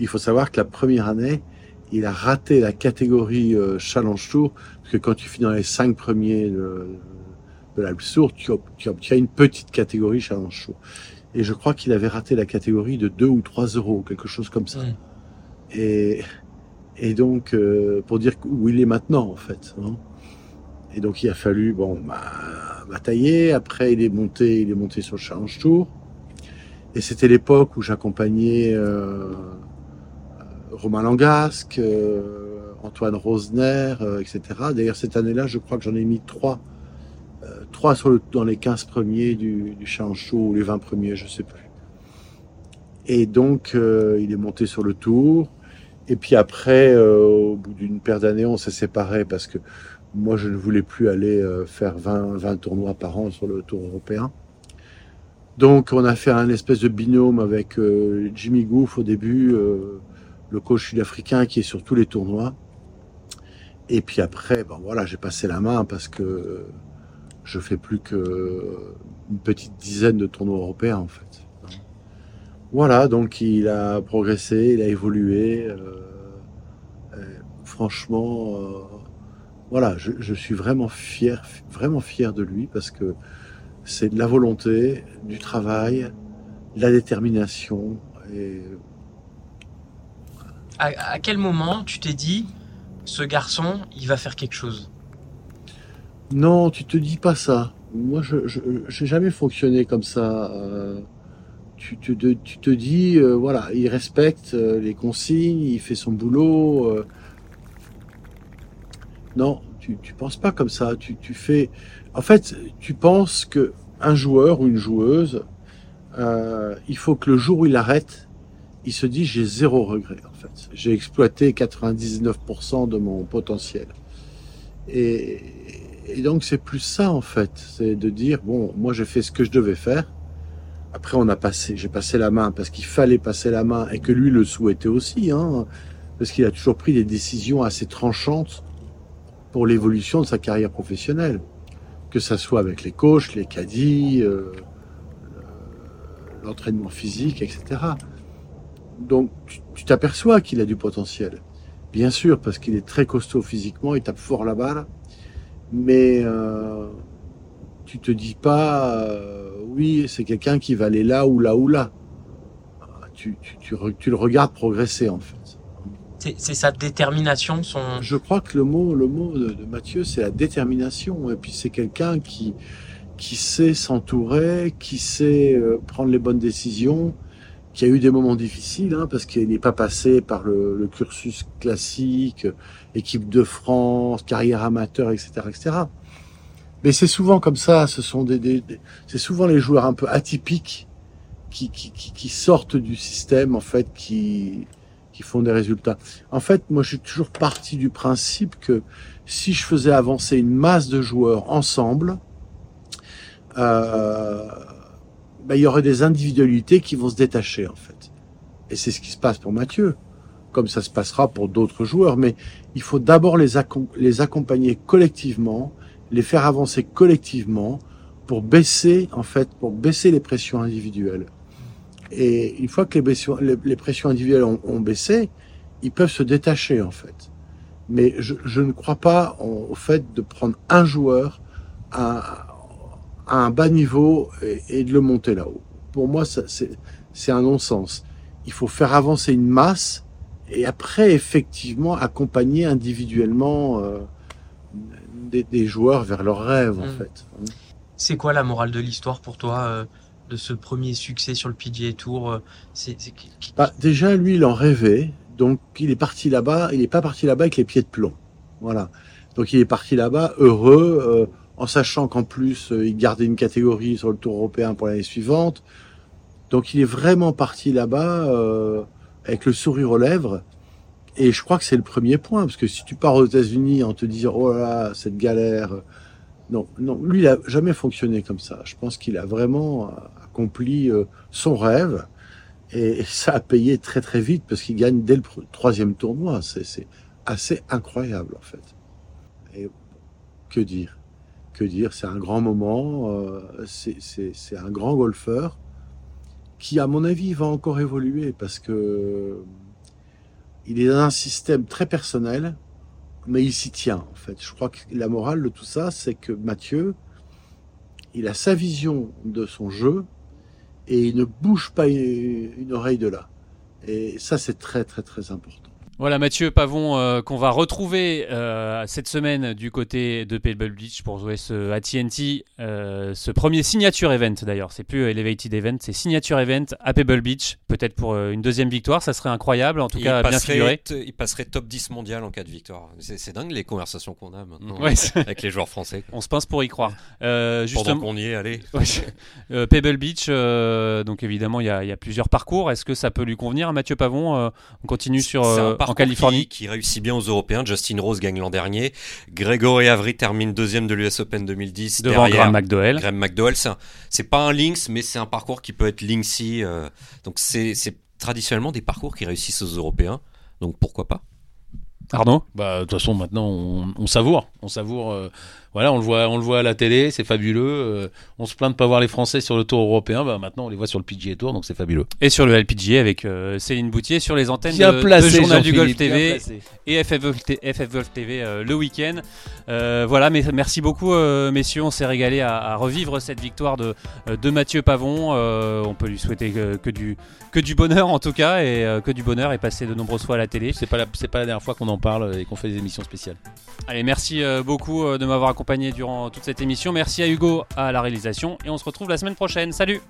Il faut savoir que la première année, il a raté la catégorie euh, Challenge Tour, parce que quand tu finis dans les cinq premiers de la tu, obtiens une petite catégorie challenge show. Et je crois qu'il avait raté la catégorie de 2 ou 3 euros, quelque chose comme ça. Et, et donc, euh, pour dire où il est maintenant, en fait. Hein. Et donc, il a fallu, bon, bah, batailler. Après, il est monté, il est monté sur le Challenge Tour. Et c'était l'époque où j'accompagnais euh, Romain Langasque, euh, Antoine Rosner, etc. D'ailleurs, cette année-là, je crois que j'en ai mis trois 3 sur dans les 15 premiers du, du Chaud ou les 20 premiers, je sais plus. Et donc, euh, il est monté sur le tour. Et puis après, euh, au bout d'une paire d'années, on s'est séparés parce que moi, je ne voulais plus aller euh, faire 20, 20 tournois par an sur le tour européen. Donc, on a fait un espèce de binôme avec Jimmy Goof au début, le coach sud-africain qui est sur tous les tournois. Et puis après, bon voilà, j'ai passé la main parce que je fais plus que une petite dizaine de tournois européens en fait. Voilà, donc il a progressé, il a évolué. Euh, franchement, euh, voilà, je, suis vraiment fier, vraiment fier de lui parce que c'est de la volonté, du travail, de la détermination. Et... à quel moment tu t'es dit, ce garçon, il va faire quelque chose? Non, tu te dis pas ça. Moi, je n'ai jamais fonctionné comme ça. Euh, tu, te, tu dis, euh, voilà, il respecte euh, les consignes, il fait son boulot. Non, tu ne penses pas comme ça. Tu, tu fais. En fait, tu penses que un joueur ou une joueuse, il faut que le jour où il arrête, il se dit j'ai zéro regret. En fait, j'ai exploité 99% de mon potentiel. Et donc c'est plus ça en fait, c'est de dire bon, moi j'ai fait ce que je devais faire. Après on a passé, j'ai passé la main parce qu'il fallait passer la main et que lui le souhaitait aussi, hein, parce qu'il a toujours pris des décisions assez tranchantes pour l'évolution de sa carrière professionnelle, que ça soit avec les coachs, les caddies, euh, l'entraînement physique, etc. Donc tu t'aperçois qu'il a du potentiel, bien sûr, parce qu'il est très costaud physiquement, il tape fort la balle mais euh, tu te dis pas, euh, oui, c'est quelqu'un qui va aller là ou là ou là. tu, tu, tu, le regardes progresser en fait. C'est sa détermination, son. Je crois que le mot, le mot de, Mathieu, c'est la détermination. Et puis c'est quelqu'un qui, qui sait s'entourer, qui sait euh, prendre les bonnes décisions, qui a eu des moments difficiles, hein, parce qu'il n'est pas passé par le, le, cursus classique, équipe de France, carrière amateur, etc., etc. Mais c'est souvent comme ça. Ce sont des, c'est souvent les joueurs un peu atypiques qui, qui sortent du système, en fait, qui qui font des résultats. En fait, moi, je suis toujours parti du principe que si je faisais avancer une masse de joueurs ensemble, euh, ben, il y aurait des individualités qui vont se détacher, en fait. Et c'est ce qui se passe pour Mathieu, comme ça se passera pour d'autres joueurs. Mais il faut d'abord les, accompagner collectivement, les faire avancer collectivement pour baisser, en fait, pour baisser les pressions individuelles. Et une fois que les, pressions individuelles ont, baissé, ils peuvent se détacher en fait. Mais je, ne crois pas au fait de prendre un joueur à, un bas niveau et, de le monter là-haut. Pour moi, c'est un non-sens. Il faut faire avancer une masse et après, effectivement, accompagner individuellement euh, des, des, joueurs vers leurs rêves, en mmh. fait. C'est quoi la morale de l'histoire pour toi euh, de ce premier succès sur le PGA Tour euh, c'est, bah, Déjà, lui, il en rêvait. Donc, il est parti là-bas. Il n'est pas parti là-bas avec les pieds de plomb. Voilà. Donc, il est parti là-bas heureux, euh, en sachant qu'en plus, euh, il gardait une catégorie sur le Tour européen pour l'année suivante. Donc, il est vraiment parti là-bas avec le sourire aux lèvres. Et je crois que c'est le premier point, parce que si tu pars aux États-Unis en te disant oh là, cette galère, non, non, lui, il a jamais fonctionné comme ça. Je pense qu'il a vraiment accompli euh, son rêve et ça a payé très très vite parce qu'il gagne dès le troisième tournoi. C'est assez incroyable en fait. Et que dire? Que dire? C'est un grand moment. Euh, c'est un grand golfeur qui, à mon avis, va encore évoluer parce que il est dans un système très personnel, mais il s'y tient en fait. Je crois que la morale de tout ça, c'est que Mathieu, il a sa vision de son jeu, et il ne bouge pas une, oreille de là. Et ça, c'est très, très, très important. Voilà Mathieu Pavon euh, qu'on va retrouver euh, cette semaine du côté de Pebble Beach pour jouer ce AT&T, euh, ce premier signature event d'ailleurs. C'est plus Elevated Event, c'est signature event à Pebble Beach. Peut-être pour une deuxième victoire, ça serait incroyable. En tout cas, bien figuré. Il passerait top 10 mondial en cas de victoire. C'est dingue les conversations qu'on a maintenant avec les joueurs français. On se pince pour y croire. justement, Pendant qu'on y est, allez. [LAUGHS] Pebble Beach, donc évidemment il y, a plusieurs parcours. Est-ce que ça peut lui convenir à Mathieu Pavon On continue sur en Californie. Qui, réussit bien aux Européens. Justin Rose gagne l'an dernier. Grégory Avery termine deuxième de l'US Open 2010. Devant Graham McDowell. Graham McDowell, c'est pas un links, mais c'est un parcours qui peut être linksy. Euh, donc c'est traditionnellement des parcours qui réussissent aux Européens. Donc pourquoi pas? Arnaud? Bah de toute façon maintenant on, on savoure, on savoure euh, voilà, on le voit, on le voit à la télé, c'est fabuleux. Euh, on se plaint de pas voir les Français sur le Tour européen, bah maintenant on les voit sur le PGA Tour, donc c'est fabuleux. Et sur le LPGA avec euh, Céline Boutier sur les antennes de, Journal du Golf TV et FF Golf, TV euh, le week-end. voilà, mais merci beaucoup messieurs, on s'est régalé à, revivre cette victoire de, de Mathieu Pavon. on peut lui souhaiter que, du que du bonheur en tout cas et que du bonheur et passer de nombreuses fois à la télé. C'est pas c'est pas la dernière fois qu'on en parle et qu'on fait des émissions spéciales. Allez, merci beaucoup de m'avoir durant toute cette émission. Merci à Hugo à la réalisation et on se retrouve la semaine prochaine. Salut